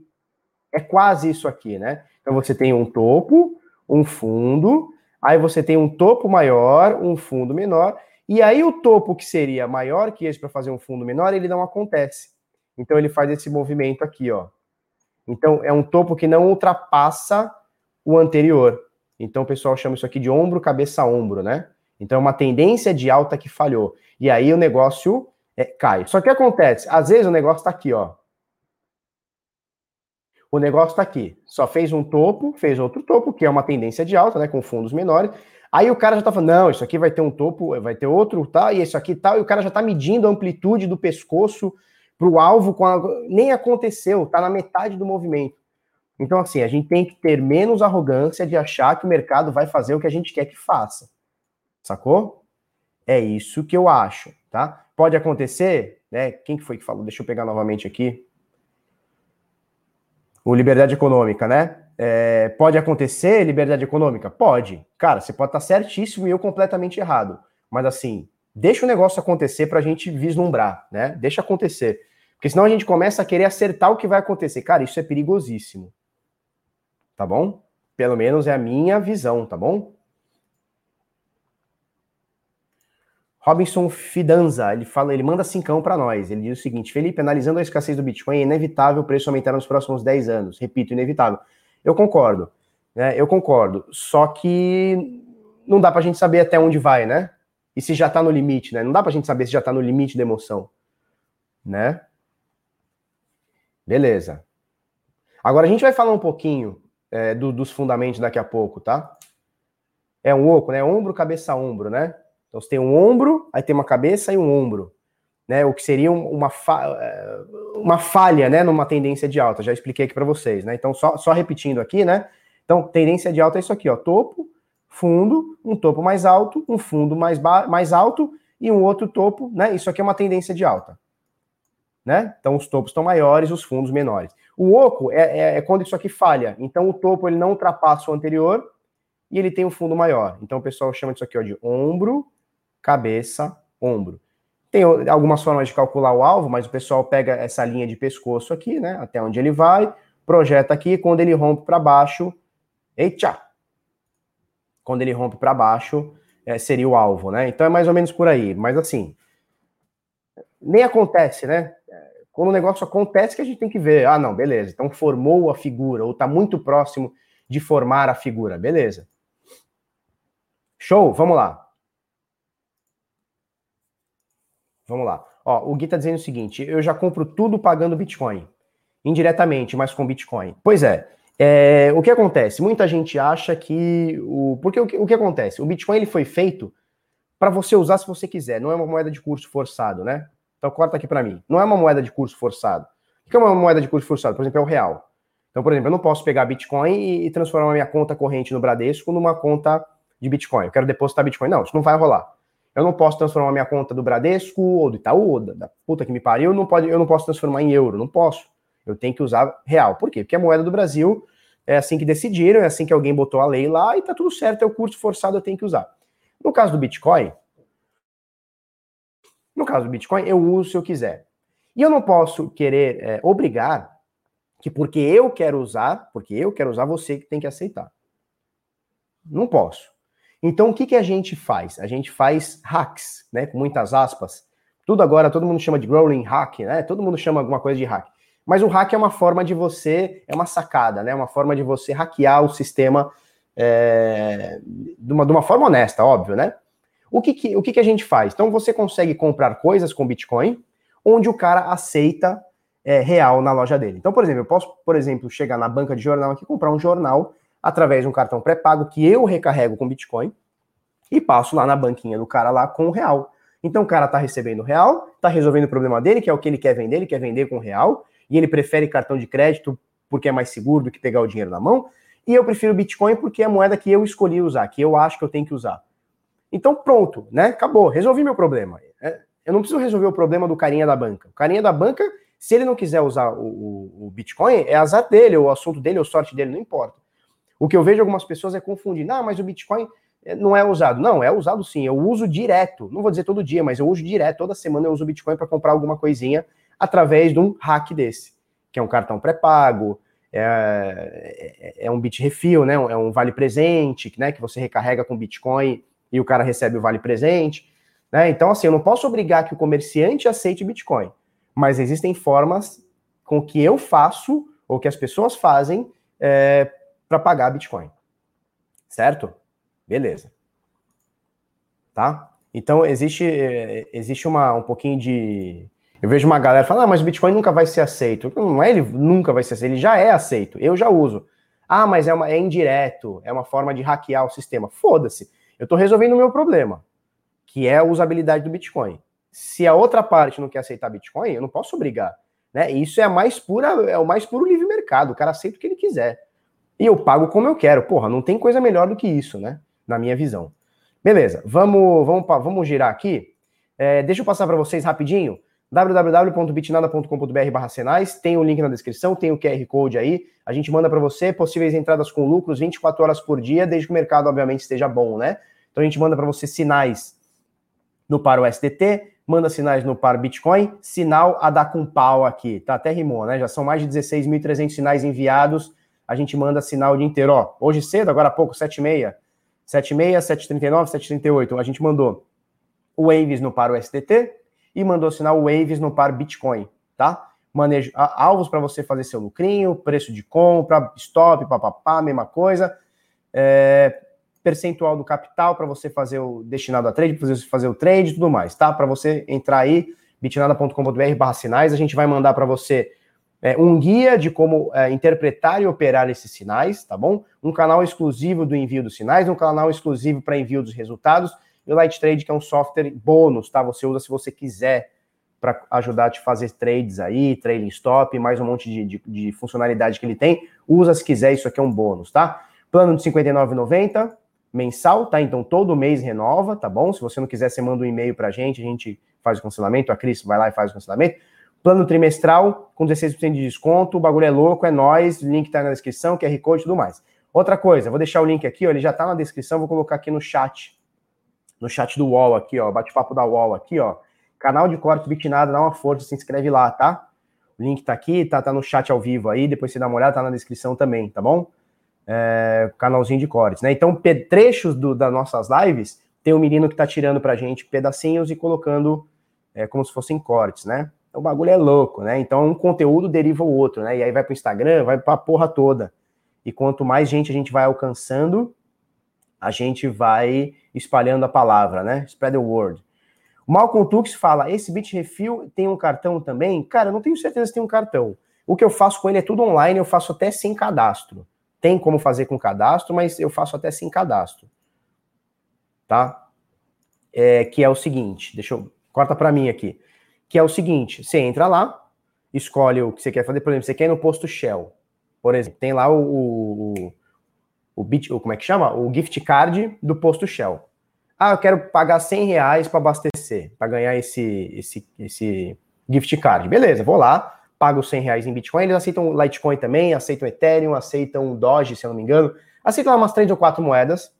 Speaker 2: é quase isso aqui, né? Então, você tem um topo, um fundo, aí você tem um topo maior, um fundo menor, e aí o topo que seria maior que esse para fazer um fundo menor, ele não acontece. Então, ele faz esse movimento aqui, ó. Então, é um topo que não ultrapassa o anterior. Então, o pessoal chama isso aqui de ombro, cabeça, ombro, né? Então, é uma tendência de alta que falhou. E aí o negócio é, cai. Só que acontece? Às vezes o negócio está aqui, ó. O negócio está aqui. Só fez um topo, fez outro topo, que é uma tendência de alta, né? Com fundos menores. Aí o cara já está falando, não, isso aqui vai ter um topo, vai ter outro tal, e isso aqui tal, e o cara já está medindo a amplitude do pescoço para o alvo, a... nem aconteceu, está na metade do movimento. Então, assim, a gente tem que ter menos arrogância de achar que o mercado vai fazer o que a gente quer que faça. Sacou? É isso que eu acho, tá? Pode acontecer, né? Quem que foi que falou? Deixa eu pegar novamente aqui. O liberdade econômica, né? É, pode acontecer liberdade econômica? Pode. Cara, você pode estar certíssimo e eu completamente errado. Mas assim, deixa o negócio acontecer para a gente vislumbrar, né? Deixa acontecer. Porque senão a gente começa a querer acertar o que vai acontecer. Cara, isso é perigosíssimo. Tá bom? Pelo menos é a minha visão, tá bom? Robinson Fidanza, ele fala, ele manda cincão para nós. Ele diz o seguinte: Felipe, analisando a escassez do Bitcoin, é inevitável o preço aumentar nos próximos 10 anos. Repito, inevitável. Eu concordo, né? Eu concordo. Só que não dá para a gente saber até onde vai, né? E se já está no limite, né? Não dá para a gente saber se já está no limite da emoção, né? Beleza. Agora a gente vai falar um pouquinho é, do, dos fundamentos daqui a pouco, tá? É um oco, né? Ombro, cabeça, ombro, né? Então você tem um ombro, aí tem uma cabeça e um ombro, né? O que seria uma, fa é, uma falha, né? Numa tendência de alta. Já expliquei aqui para vocês, né? Então só, só repetindo aqui, né? Então tendência de alta é isso aqui, ó. Topo, fundo, um topo mais alto, um fundo mais, mais alto e um outro topo, né? Isso aqui é uma tendência de alta. Né? Então os topos estão maiores, os fundos menores. O oco é, é, é, quando isso aqui falha. Então o topo ele não ultrapassa o anterior e ele tem um fundo maior. Então o pessoal chama disso aqui ó, de ombro, cabeça, ombro. Tem algumas formas de calcular o alvo, mas o pessoal pega essa linha de pescoço aqui, né? Até onde ele vai, projeta aqui, quando ele rompe para baixo, eita! Quando ele rompe para baixo, é, seria o alvo, né? Então é mais ou menos por aí. Mas assim, nem acontece, né? Quando o negócio acontece que a gente tem que ver, ah, não, beleza, então formou a figura, ou está muito próximo de formar a figura, beleza. Show, vamos lá. Vamos lá. Ó, o Gui tá dizendo o seguinte: eu já compro tudo pagando Bitcoin. Indiretamente, mas com Bitcoin. Pois é. É o que acontece? Muita gente acha que. O, porque o que, o que acontece? O Bitcoin ele foi feito para você usar se você quiser. Não é uma moeda de curso forçado, né? Então corta aqui para mim. Não é uma moeda de curso forçado. O que é uma moeda de curso forçado? Por exemplo, é o real. Então, por exemplo, eu não posso pegar Bitcoin e, e transformar minha conta corrente no Bradesco numa conta de Bitcoin. Eu quero depositar Bitcoin. Não, isso não vai rolar. Eu não posso transformar minha conta do Bradesco ou do Itaú, ou da, da puta que me pariu, não pode, eu não posso transformar em euro, não posso. Eu tenho que usar real. Por quê? Porque a moeda do Brasil é assim que decidiram, é assim que alguém botou a lei lá e tá tudo certo, é o curso forçado, eu tenho que usar. No caso do Bitcoin, no caso do Bitcoin, eu uso se eu quiser. E eu não posso querer é, obrigar que porque eu quero usar, porque eu quero usar, você que tem que aceitar. Não posso. Então, o que, que a gente faz? A gente faz hacks, né? Com muitas aspas. Tudo agora, todo mundo chama de growing hack, né? Todo mundo chama alguma coisa de hack. Mas o hack é uma forma de você, é uma sacada, né? Uma forma de você hackear o sistema é, de, uma, de uma forma honesta, óbvio, né? O que, que, o que, que a gente faz? Então, você consegue comprar coisas com Bitcoin, onde o cara aceita é, real na loja dele. Então, por exemplo, eu posso, por exemplo, chegar na banca de jornal aqui, comprar um jornal através de um cartão pré-pago que eu recarrego com Bitcoin e passo lá na banquinha do cara lá com o real. Então o cara tá recebendo real, tá resolvendo o problema dele, que é o que ele quer vender, ele quer vender com real, e ele prefere cartão de crédito porque é mais seguro do que pegar o dinheiro na mão, e eu prefiro Bitcoin porque é a moeda que eu escolhi usar, que eu acho que eu tenho que usar. Então pronto, né? Acabou, resolvi meu problema. É, eu não preciso resolver o problema do carinha da banca. O carinha da banca, se ele não quiser usar o, o, o Bitcoin, é azar dele, o assunto dele, ou sorte dele, não importa. O que eu vejo algumas pessoas é confundir. Ah, mas o Bitcoin eh, não é usado. Não, é usado sim. Eu uso direto. Não vou dizer todo dia, mas eu uso direto. Toda semana eu uso o Bitcoin para comprar alguma coisinha através de um hack desse, que é um cartão pré-pago, é, é, é, um bit refill, né? É um vale presente, né? Que você recarrega com Bitcoin e o cara recebe o vale presente. Né? Então, assim, eu não posso obrigar que o comerciante aceite Bitcoin, mas existem formas com que eu faço ou que as pessoas fazem é, para pagar Bitcoin. Certo? Beleza. Tá? Então existe existe uma um pouquinho de eu vejo uma galera falando, ah, mas o Bitcoin nunca vai ser aceito. Não é ele nunca vai ser aceito, ele já é aceito. Eu já uso. Ah, mas é, uma, é indireto, é uma forma de hackear o sistema. Foda-se. Eu estou resolvendo o meu problema, que é a usabilidade do Bitcoin. Se a outra parte não quer aceitar Bitcoin, eu não posso obrigar. Né? Isso é mais pura, é o mais puro livre mercado. O cara aceita o que ele quiser. E eu pago como eu quero. Porra, não tem coisa melhor do que isso, né? Na minha visão. Beleza, vamos, vamos, vamos girar aqui. É, deixa eu passar para vocês rapidinho www.bitnada.com.br senais, tem o link na descrição, tem o QR Code aí, a gente manda para você possíveis entradas com lucros 24 horas por dia, desde que o mercado, obviamente, esteja bom, né? Então a gente manda para você sinais no par USDT, manda sinais no par Bitcoin, sinal a dar com pau aqui, tá? Até rimou, né? Já são mais de 16.300 sinais enviados, a gente manda sinal o dia inteiro. Ó, hoje cedo, agora há pouco, 7h30, 7h30, 7h39, 7h38, a gente mandou o Waves no par USDT e mandou assinar o Waves no par Bitcoin, tá? Manejo, alvos para você fazer seu lucrinho, preço de compra, stop, papapá, mesma coisa. É, percentual do capital para você fazer o destinado a trade, para você fazer o trade e tudo mais, tá? Para você entrar aí, bitnada.com.br barra sinais, a gente vai mandar para você é, um guia de como é, interpretar e operar esses sinais, tá bom? Um canal exclusivo do envio dos sinais, um canal exclusivo para envio dos resultados, e o Light Trade, que é um software bônus, tá? Você usa se você quiser para ajudar a te fazer trades aí, trailing stop, mais um monte de, de, de, funcionalidade que ele tem. Usa se quiser, isso aqui é um bônus, tá? Plano de R$ 59,90 mensal, tá? Então todo mês renova, tá bom? Se você não quiser, você manda um e-mail pra gente, a gente faz o cancelamento, a Cris vai lá e faz o cancelamento. Plano trimestral com 16% de desconto, o bagulho é louco, é nós, link tá na descrição, QR Code e tudo mais. Outra coisa, vou deixar o link aqui, ó, ele já tá na descrição, vou colocar aqui no chat, no chat do UOL aqui, ó, bate-papo da UOL aqui, ó. Canal de corte Bitnada, dá uma força, se inscreve lá, tá? O link tá aqui, tá, tá no chat ao vivo aí, depois você dá uma olhada, tá na descrição também, tá bom? É, canalzinho de cortes, né? Então, trechos do, das nossas lives, tem um menino que tá tirando pra gente pedacinhos e colocando é, como se fossem cortes, né? o bagulho é louco, né? Então um conteúdo deriva o outro, né? E aí vai para o Instagram, vai para a porra toda. E quanto mais gente a gente vai alcançando, a gente vai espalhando a palavra, né? Spread the word. Malcolm Tux fala: esse Bitrefill tem um cartão também? Cara, não tenho certeza se tem um cartão. O que eu faço com ele é tudo online, eu faço até sem cadastro. Tem como fazer com cadastro, mas eu faço até sem cadastro. Tá? É, que é o seguinte, deixa eu. Corta para mim aqui que é o seguinte: você entra lá, escolhe o que você quer fazer, por exemplo, você quer ir no posto Shell, por exemplo, tem lá o, o, o, bit, o como é que chama? O gift card do posto Shell. Ah, eu quero pagar 100 reais para abastecer, para ganhar esse, esse, esse gift card. Beleza, vou lá, pago 100 reais em Bitcoin. Eles aceitam Litecoin também, aceitam Ethereum, aceitam Doge, se eu não me engano. Aceitam lá umas três ou quatro moedas.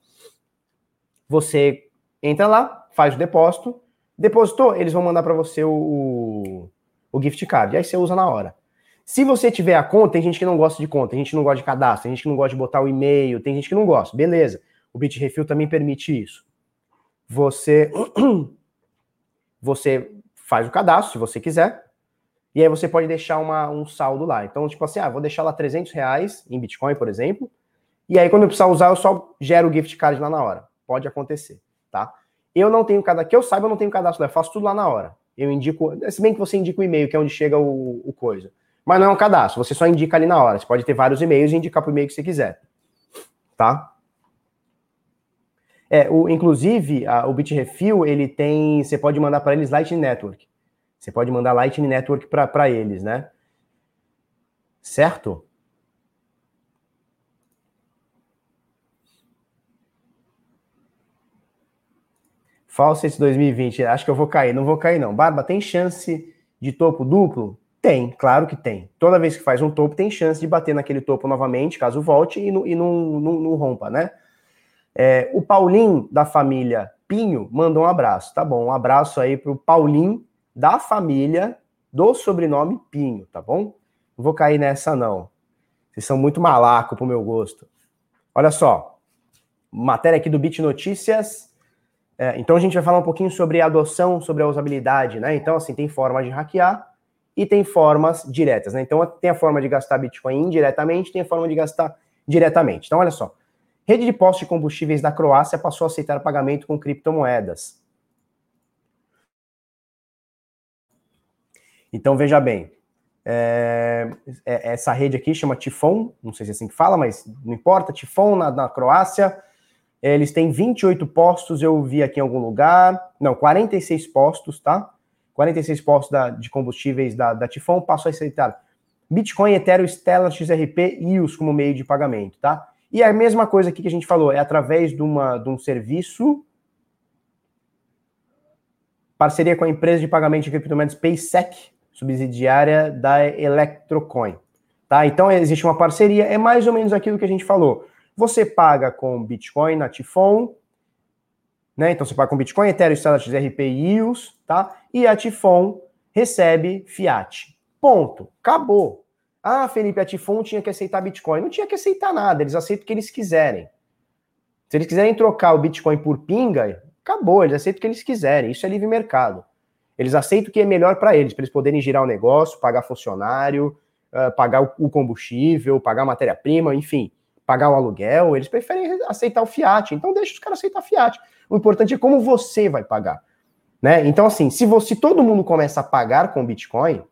Speaker 2: Você entra lá, faz o depósito, Depositou, eles vão mandar para você o, o, gift card. Aí você usa na hora. Se você tiver a conta, tem gente que não gosta de conta, tem gente que não gosta de cadastro, tem gente que não gosta de botar o e-mail, tem gente que não gosta. Beleza. O Bitrefill também permite isso. Você você faz o cadastro, se você quiser, e aí você pode deixar uma, um saldo lá. Então, tipo assim, ah, vou deixar lá 300 reais em Bitcoin, por exemplo, e aí quando eu precisar usar, eu só gero o gift card lá na hora. Pode acontecer, tá? Eu não tenho cadastro, que eu saiba, eu não tenho cadastro, eu faço tudo lá na hora. Eu indico, se bem que você indica o e-mail, que é onde chega o, o coisa. Mas não é um cadastro, você só indica ali na hora. Você pode ter vários e-mails e indicar para o e-mail que você quiser. Tá? É, o, inclusive, a, o Bitrefill, ele tem. Você pode mandar para eles Lightning Network. Você pode mandar Lightning Network para eles, né? Certo? Faucet 2020, acho que eu vou cair. Não vou cair, não. Barba, tem chance de topo duplo? Tem, claro que tem. Toda vez que faz um topo, tem chance de bater naquele topo novamente, caso volte e não, e não, não, não rompa, né? É, o Paulinho, da família Pinho, mandou um abraço. Tá bom, um abraço aí pro Paulinho, da família do sobrenome Pinho, tá bom? Não vou cair nessa, não. Vocês são muito malaco pro meu gosto. Olha só, matéria aqui do Bit Notícias é, então a gente vai falar um pouquinho sobre adoção, sobre a usabilidade, né? Então, assim, tem formas de hackear e tem formas diretas, né? Então tem a forma de gastar Bitcoin indiretamente, tem a forma de gastar diretamente. Então, olha só. Rede de postos de combustíveis da Croácia passou a aceitar pagamento com criptomoedas. Então, veja bem, é, é essa rede aqui chama Tifon, não sei se é assim que fala, mas não importa, Tifon na, na Croácia, eles têm 28 postos, eu vi aqui em algum lugar. Não, 46 postos, tá? 46 postos da, de combustíveis da, da Tifon passou a aceitar Bitcoin, Ethereum, Stellar, XRP e EOS como meio de pagamento, tá? E a mesma coisa aqui que a gente falou, é através de, uma, de um serviço, parceria com a empresa de pagamento de criptomoedas PaySec, subsidiária da Electrocoin, tá? Então existe uma parceria, é mais ou menos aquilo que a gente falou. Você paga com Bitcoin na Tifon, né? Então você paga com Bitcoin, Ethereum, Stellar, XRP e EOS, tá? E a Tifon recebe fiat. Ponto. Acabou. Ah, Felipe, a Tifon tinha que aceitar Bitcoin. Não tinha que aceitar nada, eles aceitam o que eles quiserem. Se eles quiserem trocar o Bitcoin por pinga, acabou, eles aceitam o que eles quiserem, isso é livre mercado. Eles aceitam o que é melhor para eles, para eles poderem girar o negócio, pagar funcionário, uh, pagar o combustível, pagar matéria-prima, enfim, pagar o aluguel, eles preferem aceitar o fiat, então deixa os caras aceitar fiat. O importante é como você vai pagar. Né? Então, assim, se, você, se todo mundo começa a pagar com Bitcoin,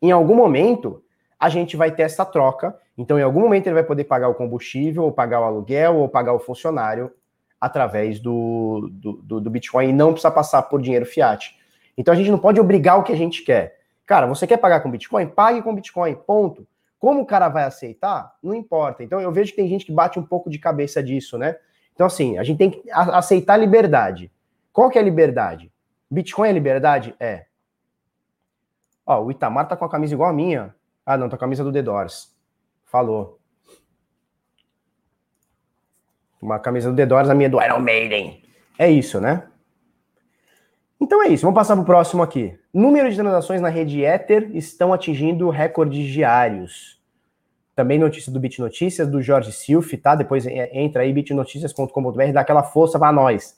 Speaker 2: em algum momento a gente vai ter essa troca. Então, em algum momento ele vai poder pagar o combustível, ou pagar o aluguel, ou pagar o funcionário através do, do, do, do Bitcoin e não precisa passar por dinheiro fiat. Então a gente não pode obrigar o que a gente quer. Cara, você quer pagar com Bitcoin? Pague com Bitcoin, ponto. Como o cara vai aceitar? Não importa. Então eu vejo que tem gente que bate um pouco de cabeça disso, né? Então assim, a gente tem que aceitar a liberdade. Qual que é a liberdade? Bitcoin é liberdade? É. Ó, o Itamar tá com a camisa igual a minha. Ah, não, tá com a camisa do The Doors. Falou. Uma camisa do The Doors, a minha do Iron Maiden. É isso, né? Então é isso, vamos passar para o próximo aqui. Número de transações na rede Ether estão atingindo recordes diários. Também notícia do Bit Notícias, do Jorge Silf, tá? Depois entra aí bitnoticias.com.br, dá aquela força para nós.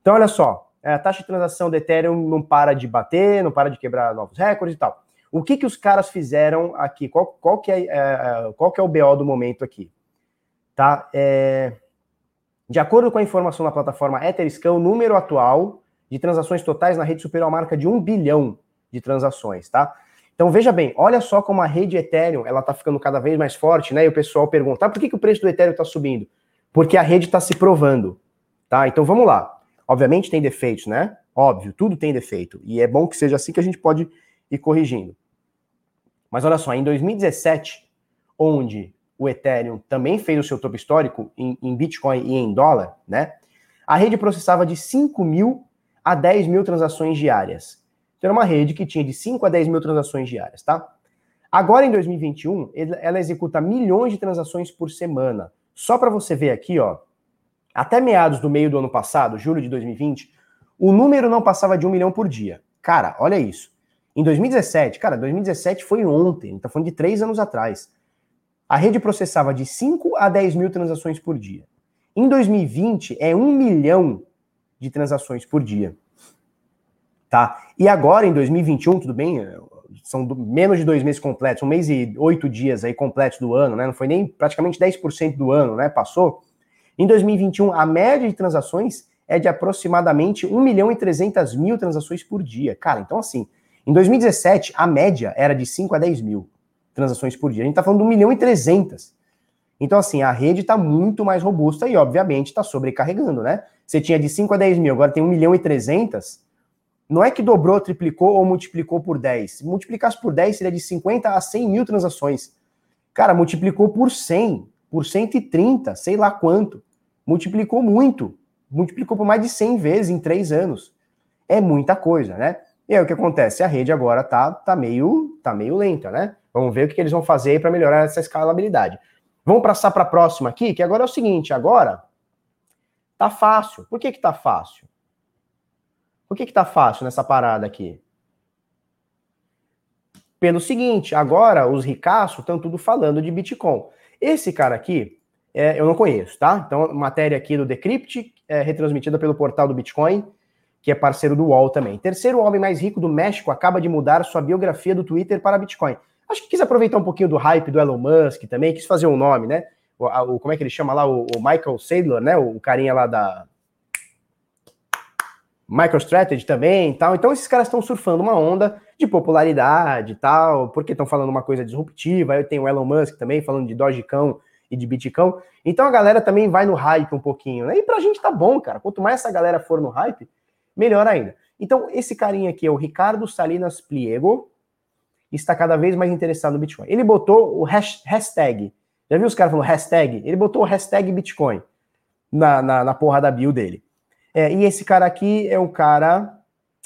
Speaker 2: Então olha só, a taxa de transação do Ethereum não para de bater, não para de quebrar novos recordes e tal. O que que os caras fizeram aqui? Qual, qual, que, é, é qual que é o BO do momento aqui? Tá? É... De acordo com a informação da plataforma Etherscan, o número atual de transações totais na rede superou a marca de um bilhão de transações, tá? Então veja bem, olha só como a rede Ethereum ela está ficando cada vez mais forte, né? E o pessoal pergunta, ah, por que, que o preço do Ethereum está subindo? Porque a rede está se provando, tá? Então vamos lá. Obviamente tem defeitos, né? Óbvio, tudo tem defeito. E é bom que seja assim que a gente pode ir corrigindo. Mas olha só, em 2017, onde o Ethereum também fez o seu topo histórico em, em Bitcoin e em dólar, né? A rede processava de 5 mil a 10 mil transações diárias. Então, era uma rede que tinha de 5 a 10 mil transações diárias, tá? Agora, em 2021, ela executa milhões de transações por semana. Só para você ver aqui, ó, até meados do meio do ano passado, julho de 2020, o número não passava de um milhão por dia. Cara, olha isso. Em 2017, cara, 2017 foi ontem, a gente tá falando de três anos atrás. A rede processava de 5 a 10 mil transações por dia. Em 2020, é um milhão de transações por dia. Tá? E agora, em 2021, tudo bem, são menos de dois meses completos, um mês e oito dias aí completos do ano, né? Não foi nem praticamente 10% do ano, né? Passou. Em 2021, a média de transações é de aproximadamente 1 milhão e 300 mil transações por dia. Cara, então assim, em 2017, a média era de 5 a 10 mil transações por dia. A gente tá falando de 1 milhão e 300. Então, assim, a rede está muito mais robusta e, obviamente, está sobrecarregando, né? Você tinha de 5 a 10 mil, agora tem 1 milhão e 300. Não é que dobrou, triplicou ou multiplicou por 10. Se multiplicasse por 10, seria de 50 a 100 mil transações. Cara, multiplicou por 100, por 130, sei lá quanto. Multiplicou muito. Multiplicou por mais de 100 vezes em 3 anos. É muita coisa, né? E aí o que acontece? A rede agora tá, tá, meio, tá meio lenta, né? Vamos ver o que eles vão fazer para melhorar essa escalabilidade. Vamos passar para a próxima aqui, que agora é o seguinte, agora tá fácil. Por que que tá fácil? Por que que tá fácil nessa parada aqui? Pelo seguinte, agora os ricaços estão tudo falando de Bitcoin. Esse cara aqui, é, eu não conheço, tá? Então, matéria aqui do Decrypt, é, retransmitida pelo portal do Bitcoin, que é parceiro do UOL também. Terceiro homem mais rico do México acaba de mudar sua biografia do Twitter para Bitcoin. Acho que quis aproveitar um pouquinho do hype do Elon Musk também, quis fazer um nome, né? O, o como é que ele chama lá? O, o Michael Saylor, né? O carinha lá da MicroStrategy também tal. Então esses caras estão surfando uma onda de popularidade e tal, porque estão falando uma coisa disruptiva. Aí tem o Elon Musk também falando de Dogecoin e de Bitcoin. Então a galera também vai no hype um pouquinho, né? E pra gente tá bom, cara. Quanto mais essa galera for no hype, melhor ainda. Então esse carinha aqui é o Ricardo Salinas Pliego, está cada vez mais interessado no Bitcoin. Ele botou o hashtag. Já viu os caras falando hashtag? Ele botou hashtag Bitcoin na, na, na porra da bio dele. É, e esse cara aqui é o cara,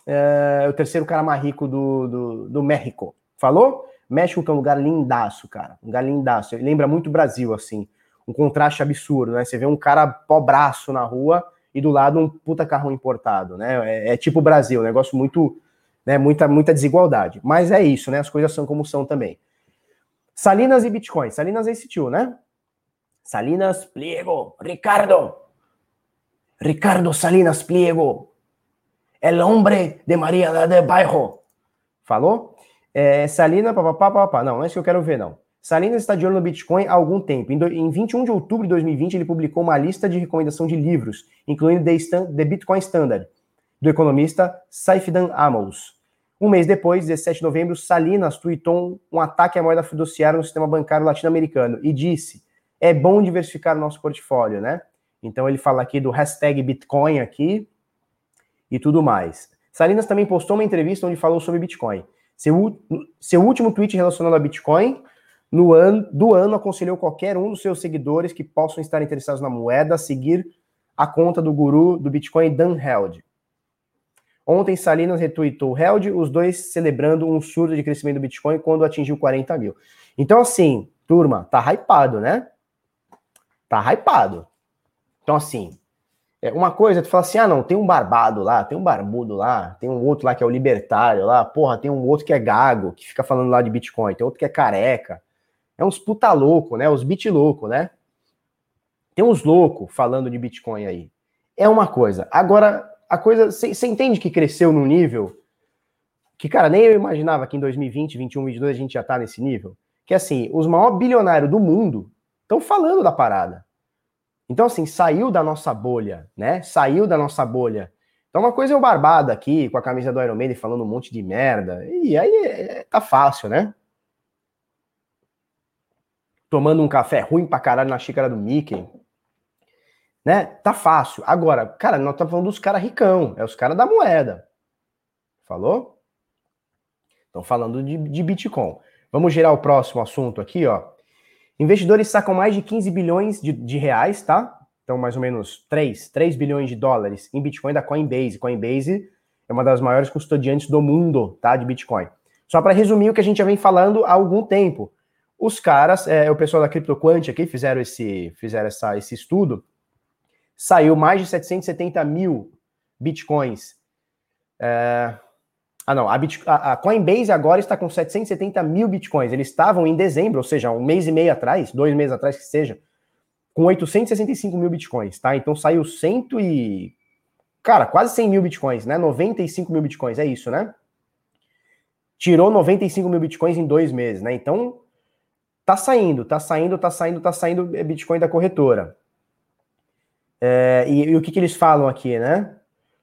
Speaker 2: é, o terceiro cara mais rico do, do, do México. Falou? México que é um lugar lindaço, cara. Um lugar lindaço. Ele lembra muito o Brasil, assim. Um contraste absurdo, né? Você vê um cara pobraço na rua e do lado um puta carro importado, né? É, é tipo o Brasil, um negócio muito né? Muita, muita desigualdade. Mas é isso, né? As coisas são como são também. Salinas e Bitcoin. Salinas é tio, né? Salinas Pliego, Ricardo. Ricardo Salinas Pliego, el hombre de Maria de Bairro. Falou? É, Salinas, papapá, papapá. Não, não é isso que eu quero ver, não. Salinas está de olho no Bitcoin há algum tempo. Em, do, em 21 de outubro de 2020, ele publicou uma lista de recomendação de livros, incluindo The, The Bitcoin Standard, do economista Saifdan Amos. Um mês depois, 17 de novembro, Salinas tweetou um ataque à moeda fiduciária no sistema bancário latino-americano e disse: é bom diversificar o nosso portfólio, né? Então ele fala aqui do hashtag Bitcoin aqui e tudo mais. Salinas também postou uma entrevista onde falou sobre Bitcoin. Seu, seu último tweet relacionado a Bitcoin no ano, do ano aconselhou qualquer um dos seus seguidores que possam estar interessados na moeda a seguir a conta do guru do Bitcoin, Dan Held. Ontem, Salinas retweetou Held, os dois celebrando um surto de crescimento do Bitcoin quando atingiu 40 mil. Então, assim, turma, tá hypado, né? Tá hypado. Então, assim, é uma coisa, tu fala assim, ah, não, tem um barbado lá, tem um barbudo lá, tem um outro lá que é o libertário lá, porra, tem um outro que é gago, que fica falando lá de Bitcoin, tem outro que é careca. É uns puta louco, né? Os bit louco, né? Tem uns loucos falando de Bitcoin aí. É uma coisa. Agora, a coisa, você entende que cresceu num nível que, cara, nem eu imaginava que em 2020, 21, 22 a gente já tá nesse nível. Que assim, os maiores bilionários do mundo estão falando da parada. Então, assim, saiu da nossa bolha, né? Saiu da nossa bolha. Então, uma coisa é o Barbado aqui, com a camisa do Iron Maiden, falando um monte de merda. E aí é, tá fácil, né? Tomando um café ruim pra caralho na xícara do Mickey né? Tá fácil. Agora, cara, nós estamos falando dos caras ricão, é os caras da moeda. Falou? Estão falando de, de Bitcoin. Vamos gerar o próximo assunto aqui, ó. Investidores sacam mais de 15 bilhões de, de reais, tá? Então, mais ou menos 3, 3 bilhões de dólares em Bitcoin da Coinbase. Coinbase é uma das maiores custodiantes do mundo, tá? De Bitcoin. Só para resumir o que a gente já vem falando há algum tempo. Os caras, é, o pessoal da CryptoQuant aqui fizeram esse, fizeram essa, esse estudo saiu mais de 770 mil bitcoins. É... Ah, não, a, Bit... a, Coinbase agora está com 770 mil bitcoins. Eles estavam em dezembro, ou seja, um mês e meio atrás, dois meses atrás que seja, com 865 mil bitcoins, tá? Então saiu cento e. Cara, quase 100 mil bitcoins, né? 95 mil bitcoins, é isso, né? Tirou 95 mil bitcoins em dois meses, né? Então, tá saindo, tá saindo, tá saindo, tá saindo é bitcoin da corretora. É, e, e, o que, que eles falam aqui, né?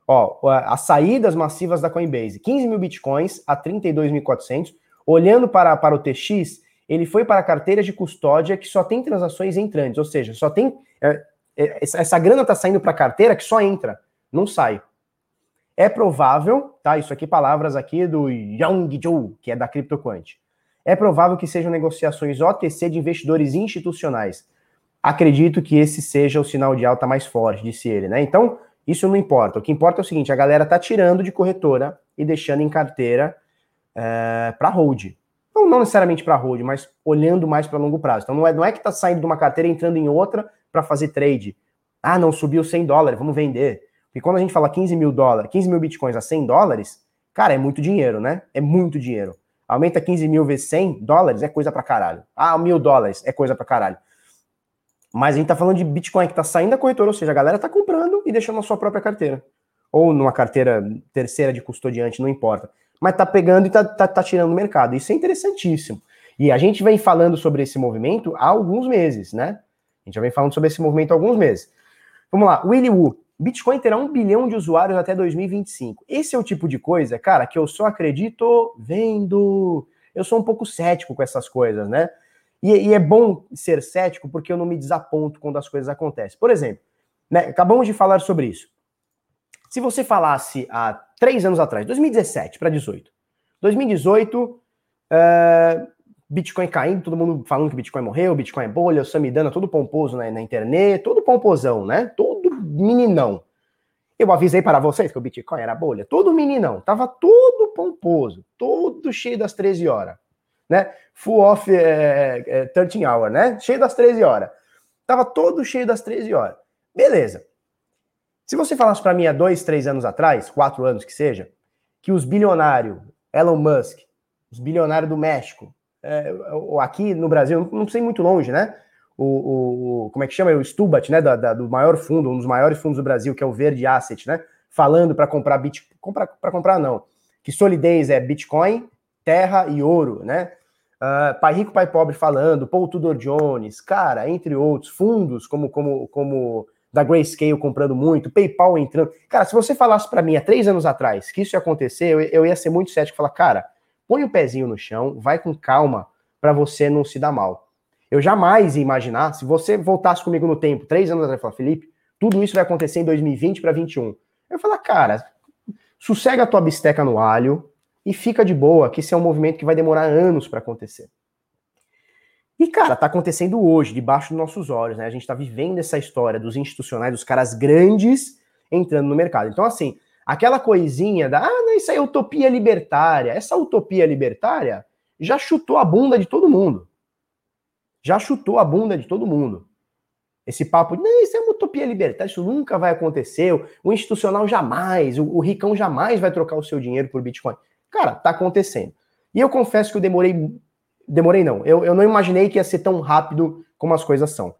Speaker 2: Ó, as saídas massivas da Coinbase, 15 mil bitcoins a 32.400. Olhando para, para o TX, ele foi para carteiras de custódia que só tem transações entrantes, ou seja, só tem. É, é, essa grana está saindo para carteira que só entra, não sai. É provável, tá? Isso aqui, palavras aqui do Yang Zhou, que é da CryptoQuant. É provável que sejam negociações OTC de investidores institucionais acredito que esse seja o sinal de alta mais forte, disse ele, né? Então, isso não importa. O que importa é o seguinte: a galera tá tirando de corretora e deixando em carteira é, para hold. Não, não necessariamente para hold, mas olhando mais para longo prazo. Então, não é, não é que tá saindo de uma carteira e entrando em outra para fazer trade. Ah, não, subiu 100 dólares, vamos vender. Porque quando a gente fala 15 mil dólares, 15 mil bitcoins a 100 dólares, cara, é muito dinheiro, né? É muito dinheiro. Aumenta 15 mil vezes 100 dólares, é coisa para caralho. Ah, mil dólares, é coisa para caralho. Mas a gente está falando de Bitcoin que está saindo da corretora, ou seja, a galera está comprando e deixando na sua própria carteira. Ou numa carteira terceira de custodiante, não importa. Mas está pegando e está tá, tá tirando do mercado. Isso é interessantíssimo. E a gente vem falando sobre esse movimento há alguns meses, né? A gente já vem falando sobre esse movimento há alguns meses. Vamos lá, Willy Wu. Bitcoin terá um bilhão de usuários até 2025. Esse é o tipo de coisa, cara, que eu só acredito vendo. Eu sou um pouco cético com essas coisas, né? E, e, é bom ser cético porque eu não me desaponto quando as coisas acontecem. Por exemplo, né, acabamos de falar sobre isso. Se você falasse há três anos atrás, 2017 para 18, 2018, uh, Bitcoin caindo, todo mundo falando que Bitcoin morreu, Bitcoin é bolha, o Samidana todo pomposo na, na internet, todo pomposão, né? Todo meninão. Eu avisei para vocês que o Bitcoin era bolha, todo meninão, tava todo pomposo, todo cheio das 13 horas né? Full off é, é, 13 hour, né? Cheio das 13 horas. Tava todo cheio das 13 horas. Beleza. Se você falasse para mim há dois, três anos atrás, quatro anos que seja, que os bilionários, Elon Musk, os bilionários do México, é, ou aqui no Brasil, não sei muito longe, né? o, o como é que chama? O Stubat, né? Da, da, do maior fundo, um dos maiores fundos do Brasil, que é o Verde Asset, né? Falando para comprar Bitcoin. Para comprar, não. Que solidez é Bitcoin, terra e ouro, né? Uh, pai rico, pai pobre falando, Paul Tudor Jones, cara, entre outros, fundos como, como, como da Grayscale comprando muito, PayPal entrando. Cara, se você falasse para mim há três anos atrás que isso ia acontecer, eu, eu ia ser muito cético e falar, cara, põe o pezinho no chão, vai com calma para você não se dar mal. Eu jamais ia imaginar, se você voltasse comigo no tempo, três anos atrás, falar, Felipe, tudo isso vai acontecer em 2020 para 2021. Eu ia falar, cara, sossega a tua bisteca no alho e fica de boa, que esse é um movimento que vai demorar anos para acontecer. E, cara, tá acontecendo hoje, debaixo dos nossos olhos, né? A gente tá vivendo essa história dos institucionais, dos caras grandes entrando no mercado. Então, assim, aquela coisinha da, ah, não, isso é utopia libertária. Essa utopia libertária já chutou a bunda de todo mundo já chutou a bunda de todo mundo. Esse papo de, não, isso é uma utopia libertária, isso nunca vai acontecer, o institucional jamais, o, o ricão jamais vai trocar o seu dinheiro por Bitcoin. Cara, tá acontecendo. E eu confesso que eu demorei, demorei não, eu, eu não imaginei que ia ser tão rápido como as coisas são.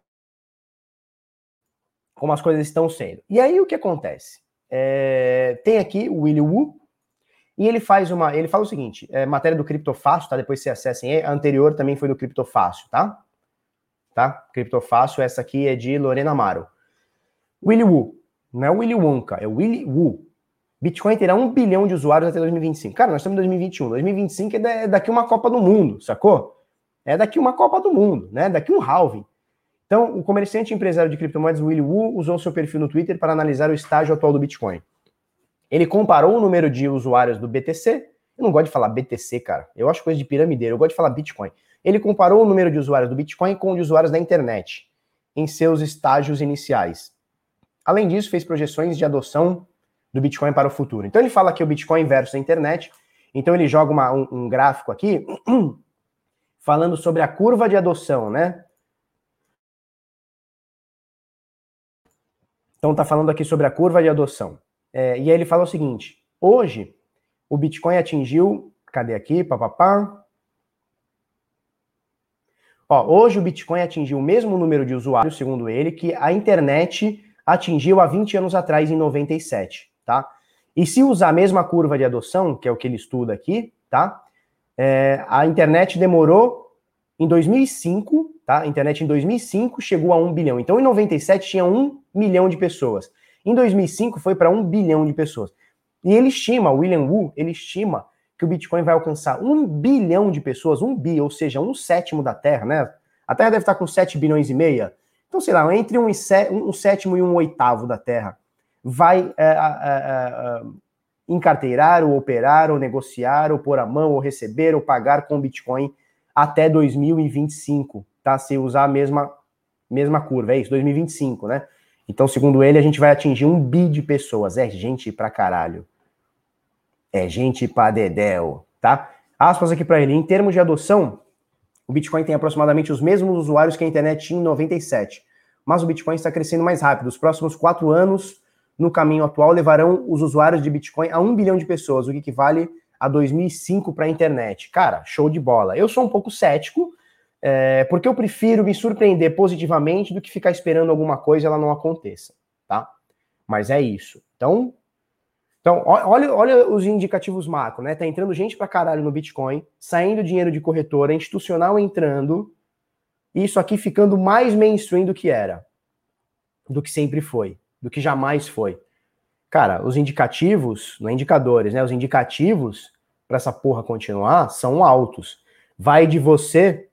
Speaker 2: Como as coisas estão sendo. E aí o que acontece? É, tem aqui o Willy Wu, e ele faz uma. Ele fala o seguinte: é, matéria do Criptofácil, tá? Depois você acessem. A anterior também foi do Criptofácil, tá? tá? Criptofácil, essa aqui é de Lorena Amaro. Willy Wu, não é Willy Wonka, é Willy Wu. Bitcoin terá um bilhão de usuários até 2025. Cara, nós estamos em 2021. 2025 é daqui uma Copa do Mundo, sacou? É daqui uma Copa do Mundo, né? Daqui um halving. Então, o comerciante empresário de criptomoedas Willy Wu usou seu perfil no Twitter para analisar o estágio atual do Bitcoin. Ele comparou o número de usuários do BTC. Eu não gosto de falar BTC, cara. Eu acho coisa de piramideiro. Eu gosto de falar Bitcoin. Ele comparou o número de usuários do Bitcoin com o de usuários da internet em seus estágios iniciais. Além disso, fez projeções de adoção do Bitcoin para o futuro. Então ele fala que o Bitcoin versus a internet. Então ele joga uma, um, um gráfico aqui falando sobre a curva de adoção, né? Então tá falando aqui sobre a curva de adoção. É, e aí ele fala o seguinte: hoje o Bitcoin atingiu, cadê aqui, papapá? Ó, hoje o Bitcoin atingiu o mesmo número de usuários, segundo ele, que a internet atingiu há 20 anos atrás, em 97, tá? E se usar a mesma curva de adoção, que é o que ele estuda aqui, tá? É, a internet demorou em 2005, tá? A internet em 2005 chegou a 1 bilhão. Então, em 97 tinha 1 milhão de pessoas. Em 2005 foi para 1 bilhão de pessoas. E ele estima, William Wu, ele estima que o Bitcoin vai alcançar um bilhão de pessoas, um bi, ou seja, um sétimo da Terra, né? A Terra deve estar com 7 bilhões e meia. Então, sei lá, entre um, um sétimo e um oitavo da Terra vai é, é, encarteirar, ou operar, ou negociar, ou pôr a mão, ou receber, ou pagar com Bitcoin até 2025, tá? Se usar a mesma, mesma curva, é isso, 2025, né? Então, segundo ele, a gente vai atingir um bi de pessoas. É gente pra caralho é gente pra dedéu, tá? Aspas aqui para ele. Em termos de adoção, o Bitcoin tem aproximadamente os mesmos usuários que a internet tinha em 97, mas o Bitcoin está crescendo mais rápido. Os próximos quatro anos, no caminho atual, levarão os usuários de Bitcoin a um bilhão de pessoas, o que equivale a 2005 para a internet. Cara, show de bola. Eu sou um pouco cético, é, porque eu prefiro me surpreender positivamente do que ficar esperando alguma coisa e ela não aconteça, tá? Mas é isso. Então, então, olha, olha os indicativos macro, né? Tá entrando gente pra caralho no Bitcoin, saindo dinheiro de corretora, institucional entrando, isso aqui ficando mais mainstream do que era, do que sempre foi, do que jamais foi. Cara, os indicativos, não é indicadores, né? Os indicativos para essa porra continuar são altos. Vai de você,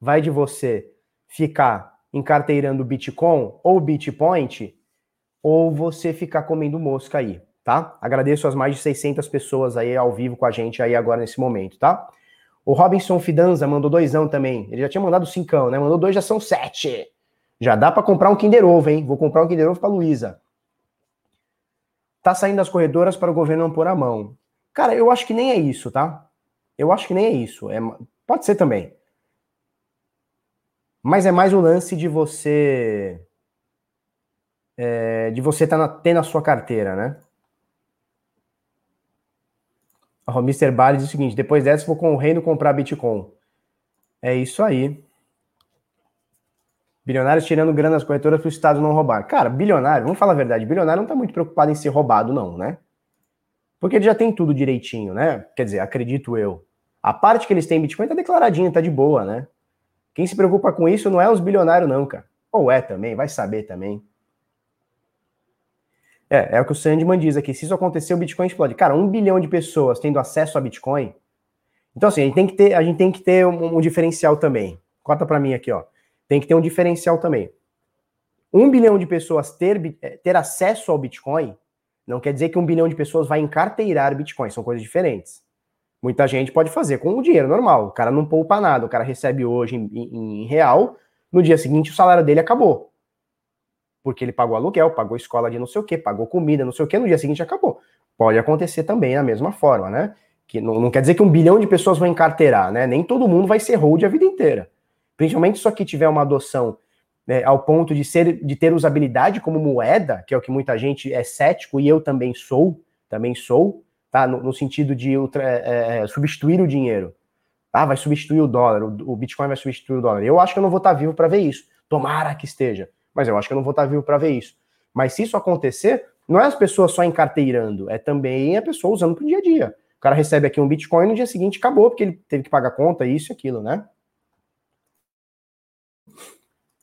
Speaker 2: vai de você ficar encarteirando Bitcoin ou Bitpoint, ou você ficar comendo mosca aí tá? Agradeço as mais de 600 pessoas aí ao vivo com a gente aí agora nesse momento, tá? O Robinson Fidanza mandou doisão também. Ele já tinha mandado cincão, né? Mandou dois, já são sete. Já dá para comprar um Kinder Ovo, hein? Vou comprar um Kinder Ovo pra Luísa. Tá saindo das corredoras para o governo não pôr a mão. Cara, eu acho que nem é isso, tá? Eu acho que nem é isso. É, pode ser também. Mas é mais o lance de você. É, de você tá na, ter na sua carteira, né? O Mr. Bali diz o seguinte: depois dessa, vou com o reino comprar Bitcoin. É isso aí. Bilionários tirando grana das corretoras para o Estado não roubar. Cara, bilionário, vamos falar a verdade, bilionário não está muito preocupado em ser roubado, não, né? Porque ele já tem tudo direitinho, né? Quer dizer, acredito eu. A parte que eles têm em Bitcoin tá declaradinha, tá de boa, né? Quem se preocupa com isso não é os bilionários, não, cara. Ou é também, vai saber também. É, é o que o Sandman diz aqui. Se isso acontecer, o Bitcoin explode. Cara, um bilhão de pessoas tendo acesso a Bitcoin. Então, assim, a gente tem que ter, a gente tem que ter um, um diferencial também. Corta para mim aqui, ó. Tem que ter um diferencial também. Um bilhão de pessoas ter, eh, ter acesso ao Bitcoin não quer dizer que um bilhão de pessoas vai encarteirar Bitcoin, são coisas diferentes. Muita gente pode fazer com o dinheiro normal. O cara não poupa nada, o cara recebe hoje em, em, em real, no dia seguinte o salário dele acabou. Porque ele pagou aluguel, pagou escola de não sei o que, pagou comida, não sei o que, no dia seguinte acabou. Pode acontecer também da mesma forma, né? Que não, não quer dizer que um bilhão de pessoas vão encarteirar, né? Nem todo mundo vai ser hold a vida inteira. Principalmente se aqui tiver uma adoção né, ao ponto de ser de ter usabilidade como moeda, que é o que muita gente é cético e eu também sou, também sou, tá? No, no sentido de ultra, é, é, substituir o dinheiro. Ah, vai substituir o dólar, o, o, Bitcoin vai substituir o dólar. Eu acho que eu não vou estar vivo para ver isso. Tomara que esteja, mas eu acho que eu não vou estar vivo para ver isso. Mas se isso acontecer, não é as pessoas só encarteirando, é também a pessoa usando para o dia a dia. O cara recebe aqui um Bitcoin no dia seguinte acabou, porque ele teve que pagar conta, isso e aquilo, né?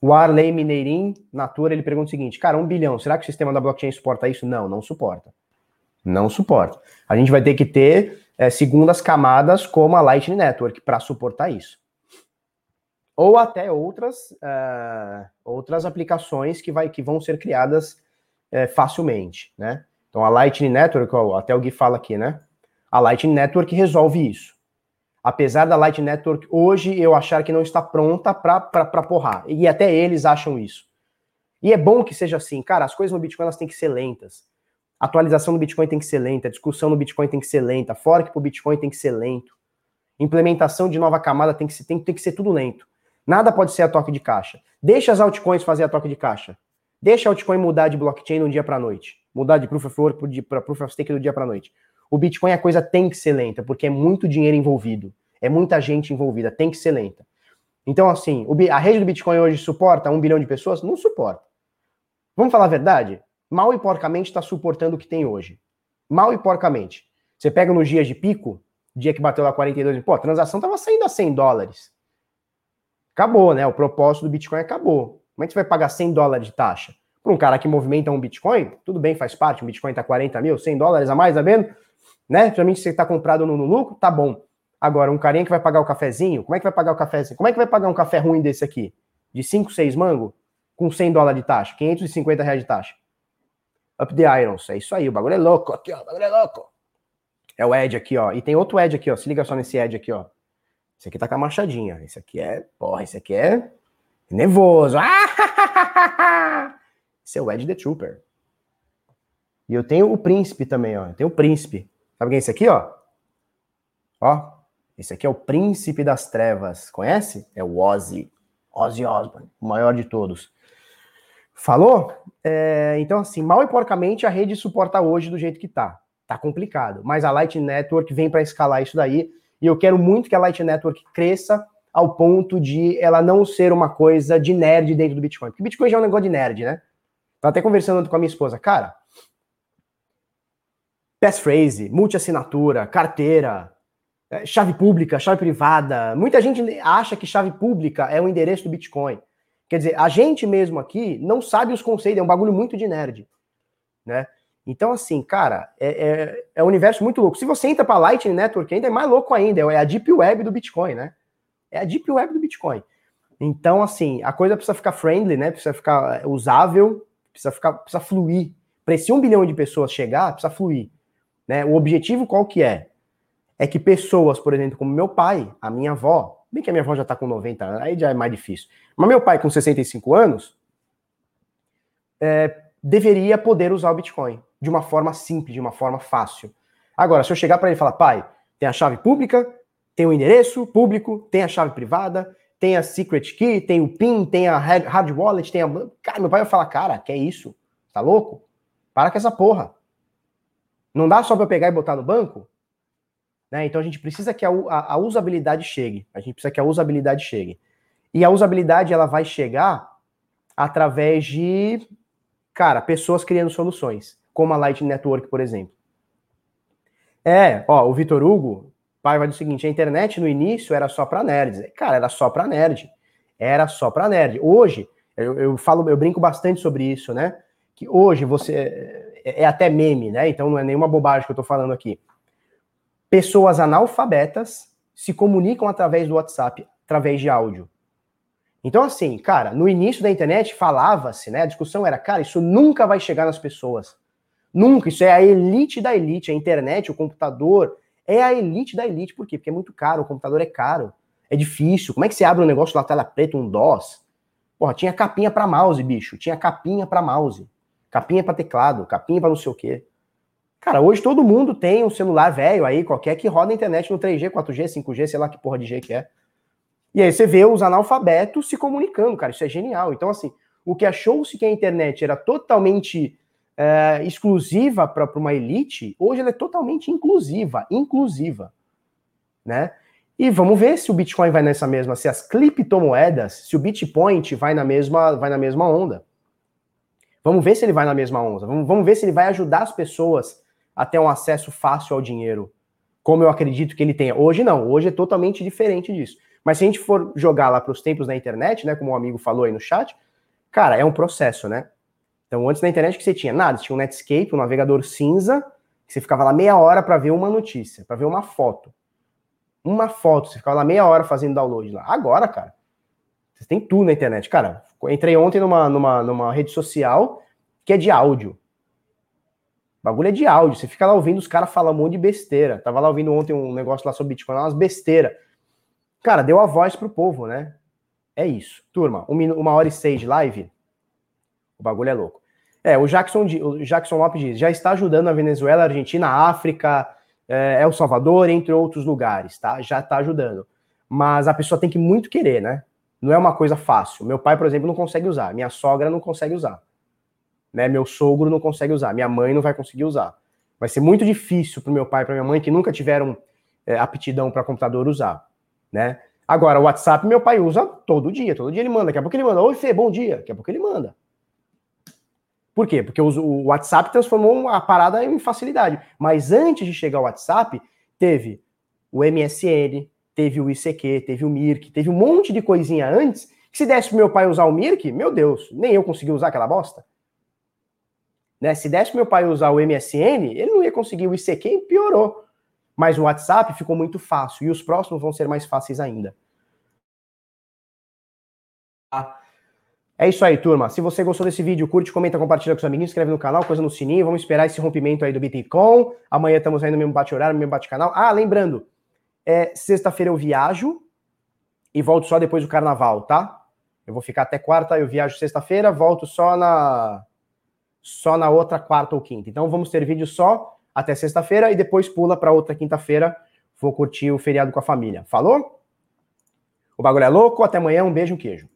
Speaker 2: O Arley Mineirim, Natura, ele pergunta o seguinte: cara, um bilhão, será que o sistema da blockchain suporta isso? Não, não suporta. Não suporta. A gente vai ter que ter é, segundas camadas como a Lightning Network para suportar isso. Ou até outras, uh, outras aplicações que, vai, que vão ser criadas uh, facilmente, né? Então a Lightning Network, até o Gui fala aqui, né? A Lightning Network resolve isso apesar da Light Network hoje eu achar que não está pronta para porrar. E até eles acham isso. E é bom que seja assim. Cara, as coisas no Bitcoin elas têm que ser lentas. A atualização do Bitcoin tem que ser lenta, a discussão no Bitcoin tem que ser lenta, fork para o Bitcoin tem que ser lento. Implementação de nova camada tem que, ser, tem, tem que ser tudo lento. Nada pode ser a toque de caixa. Deixa as altcoins fazer a toque de caixa. Deixa a altcoin mudar de blockchain do dia para noite. Mudar de proof of work para proof of stake do dia para noite. O Bitcoin a coisa tem que ser lenta, porque é muito dinheiro envolvido. É muita gente envolvida, tem que ser lenta. Então, assim, a rede do Bitcoin hoje suporta um bilhão de pessoas? Não suporta. Vamos falar a verdade? Mal e porcamente está suportando o que tem hoje. Mal e porcamente. Você pega nos dias de pico, dia que bateu lá 42, pô, a transação estava saindo a 100 dólares. Acabou, né? O propósito do Bitcoin acabou. Como é que você vai pagar 100 dólares de taxa? Para um cara que movimenta um Bitcoin, tudo bem, faz parte, o Bitcoin está 40 mil, 100 dólares a mais, tá vendo? Né? Se você está comprado no, no, lucro, tá bom. Agora, um carinha que vai pagar o cafezinho, como é que vai pagar o cafezinho? Como é que vai pagar um café ruim desse aqui? De 5, 6 mango? Com 100 dólares de taxa, 550 reais de taxa. Up the irons, é isso aí, o bagulho é louco aqui, ó, o bagulho é louco. É o Edge aqui, ó, e tem outro Edge aqui, ó, se liga só nesse Edge aqui, ó. Esse aqui tá com a machadinha, esse aqui é, porra, esse aqui é nervoso. esse é o Edge the Trooper. E eu tenho o príncipe também, ó. Eu tenho o príncipe. Sabe quem é esse aqui, ó? Ó. Esse aqui é o príncipe das trevas. Conhece? É o Ozzy. Ozzy Osbourne, o maior de todos. Falou? É, então, assim, mal e porcamente a rede suporta hoje do jeito que tá. Tá complicado. Mas a Light Network vem para escalar isso daí. E eu quero muito que a Light Network cresça ao ponto de ela não ser uma coisa de nerd dentro do Bitcoin. Porque Bitcoin já é um negócio de nerd, né? Tava até conversando com a minha esposa. Cara, passphrase, multi-assinatura, carteira, é, chave pública, chave privada. Muita gente acha que chave pública é o endereço do Bitcoin. Quer dizer, a gente mesmo aqui não sabe os conceitos, é um bagulho muito de nerd, né? Então, assim, cara, é, é, é um universo muito louco. Se você entra para Lightning Network, ainda é mais louco ainda, é a Deep Web do Bitcoin, né? É a Deep Web do Bitcoin. Então, assim, a coisa precisa ficar friendly, né? Precisa ficar usável, precisa ficar, precisa fluir. Para esse um bilhão de pessoas chegar, precisa fluir. Né? O objetivo qual que é? É que pessoas, por exemplo, como meu pai, a minha avó, bem que a minha avó já está com 90 anos, aí já é mais difícil, mas meu pai com 65 anos, é, deveria poder usar o Bitcoin de uma forma simples, de uma forma fácil. Agora, se eu chegar para ele e falar, pai, tem a chave pública, tem o endereço público, tem a chave privada, tem a secret key, tem o PIN, tem a hard wallet, tem a. Cara, meu pai vai falar, cara, que é isso? Tá louco? Para com essa porra. Não dá só para pegar e botar no banco? Né? Então a gente precisa que a, a, a, usabilidade chegue. A gente precisa que a usabilidade chegue. E a usabilidade ela vai chegar através de, cara, pessoas criando soluções, como a Light Network, por exemplo. É, ó, o Vitor Hugo, pai vai do seguinte, a internet no início era só para nerds. Cara, era só para nerd. Era só para nerd. Hoje, eu, eu, falo, eu brinco bastante sobre isso, né? Que hoje você é, é até meme, né? Então não é nenhuma bobagem que eu tô falando aqui. Pessoas analfabetas se comunicam através do WhatsApp, através de áudio. Então, assim, cara, no início da internet falava-se, né? A discussão era, cara, isso nunca vai chegar nas pessoas. Nunca, isso é a elite da elite. A internet, o computador, é a elite da elite. Por quê? Porque é muito caro, o computador é caro, é difícil. Como é que você abre um negócio na tela preta, um DOS? Porra, tinha capinha para mouse, bicho. Tinha capinha para mouse. Capinha para teclado, capinha para não sei o quê. Cara, hoje todo mundo tem um celular velho aí, qualquer que roda a internet no 3G, 4G, 5G, sei lá que porra de G que é. E aí você vê os analfabetos se comunicando, cara. Isso é genial. Então, assim, o que achou-se que a internet era totalmente é, exclusiva para uma elite, hoje ela é totalmente inclusiva, inclusiva, né? E vamos ver se o Bitcoin vai nessa mesma, se as criptomoedas, se o Bitcoin vai na mesma, vai na mesma onda. Vamos ver se ele vai na mesma onda. Vamos, vamos ver se ele vai ajudar as pessoas a ter um acesso fácil ao dinheiro, como eu acredito que ele tenha. Hoje não, hoje é totalmente diferente disso. Mas se a gente for jogar lá para os tempos da internet, né, como o um amigo falou aí no chat, cara, é um processo, né? Então, antes da internet, que você tinha? Nada, você tinha um Netscape, um navegador cinza, que você ficava lá meia hora para ver uma notícia, para ver uma foto. Uma foto, você ficava lá meia hora fazendo download lá. Agora, cara, você tem tudo na internet. Cara, entrei ontem numa, numa, numa rede social que é de áudio. O bagulho é de áudio. Você fica lá ouvindo os caras falar um monte de besteira. Tava lá ouvindo ontem um negócio lá sobre Bitcoin, umas besteiras. Cara, deu a voz pro povo, né? É isso. Turma, uma hora e seis de live. O bagulho é louco. É, o Jackson, o Jackson Lopes diz, já está ajudando a Venezuela, Argentina, África, é, El Salvador, entre outros lugares, tá? Já está ajudando. Mas a pessoa tem que muito querer, né? Não é uma coisa fácil. Meu pai, por exemplo, não consegue usar. Minha sogra não consegue usar. Né? Meu sogro não consegue usar. Minha mãe não vai conseguir usar. Vai ser muito difícil para meu pai e para minha mãe, que nunca tiveram é, aptidão para computador, usar. Né? Agora, o WhatsApp, meu pai usa todo dia. Todo dia ele manda. Daqui a pouco ele manda. Oi, Fê, bom dia. Daqui a pouco ele manda. Por quê? Porque o WhatsApp transformou a parada em facilidade. Mas antes de chegar ao WhatsApp, teve o MSN, teve o ICQ, teve o Mirk, teve um monte de coisinha antes, que se desse pro meu pai usar o Mirk, meu Deus, nem eu consegui usar aquela bosta. Né? Se desse pro meu pai usar o MSN, ele não ia conseguir o ICQ e piorou. Mas o WhatsApp ficou muito fácil e os próximos vão ser mais fáceis ainda. É isso aí, turma. Se você gostou desse vídeo, curte, comenta, compartilha com os amiguinhos, inscreve no canal, coisa no sininho. Vamos esperar esse rompimento aí do Bitcoin. Amanhã estamos aí no mesmo bate-horário, no mesmo bate-canal. Ah, lembrando, é, sexta-feira eu viajo e volto só depois do carnaval, tá? Eu vou ficar até quarta, eu viajo sexta-feira, volto só na só na outra quarta ou quinta. Então vamos ter vídeo só até sexta-feira e depois pula para outra quinta-feira. Vou curtir o feriado com a família. Falou? O bagulho é louco. Até amanhã. Um beijo, um queijo.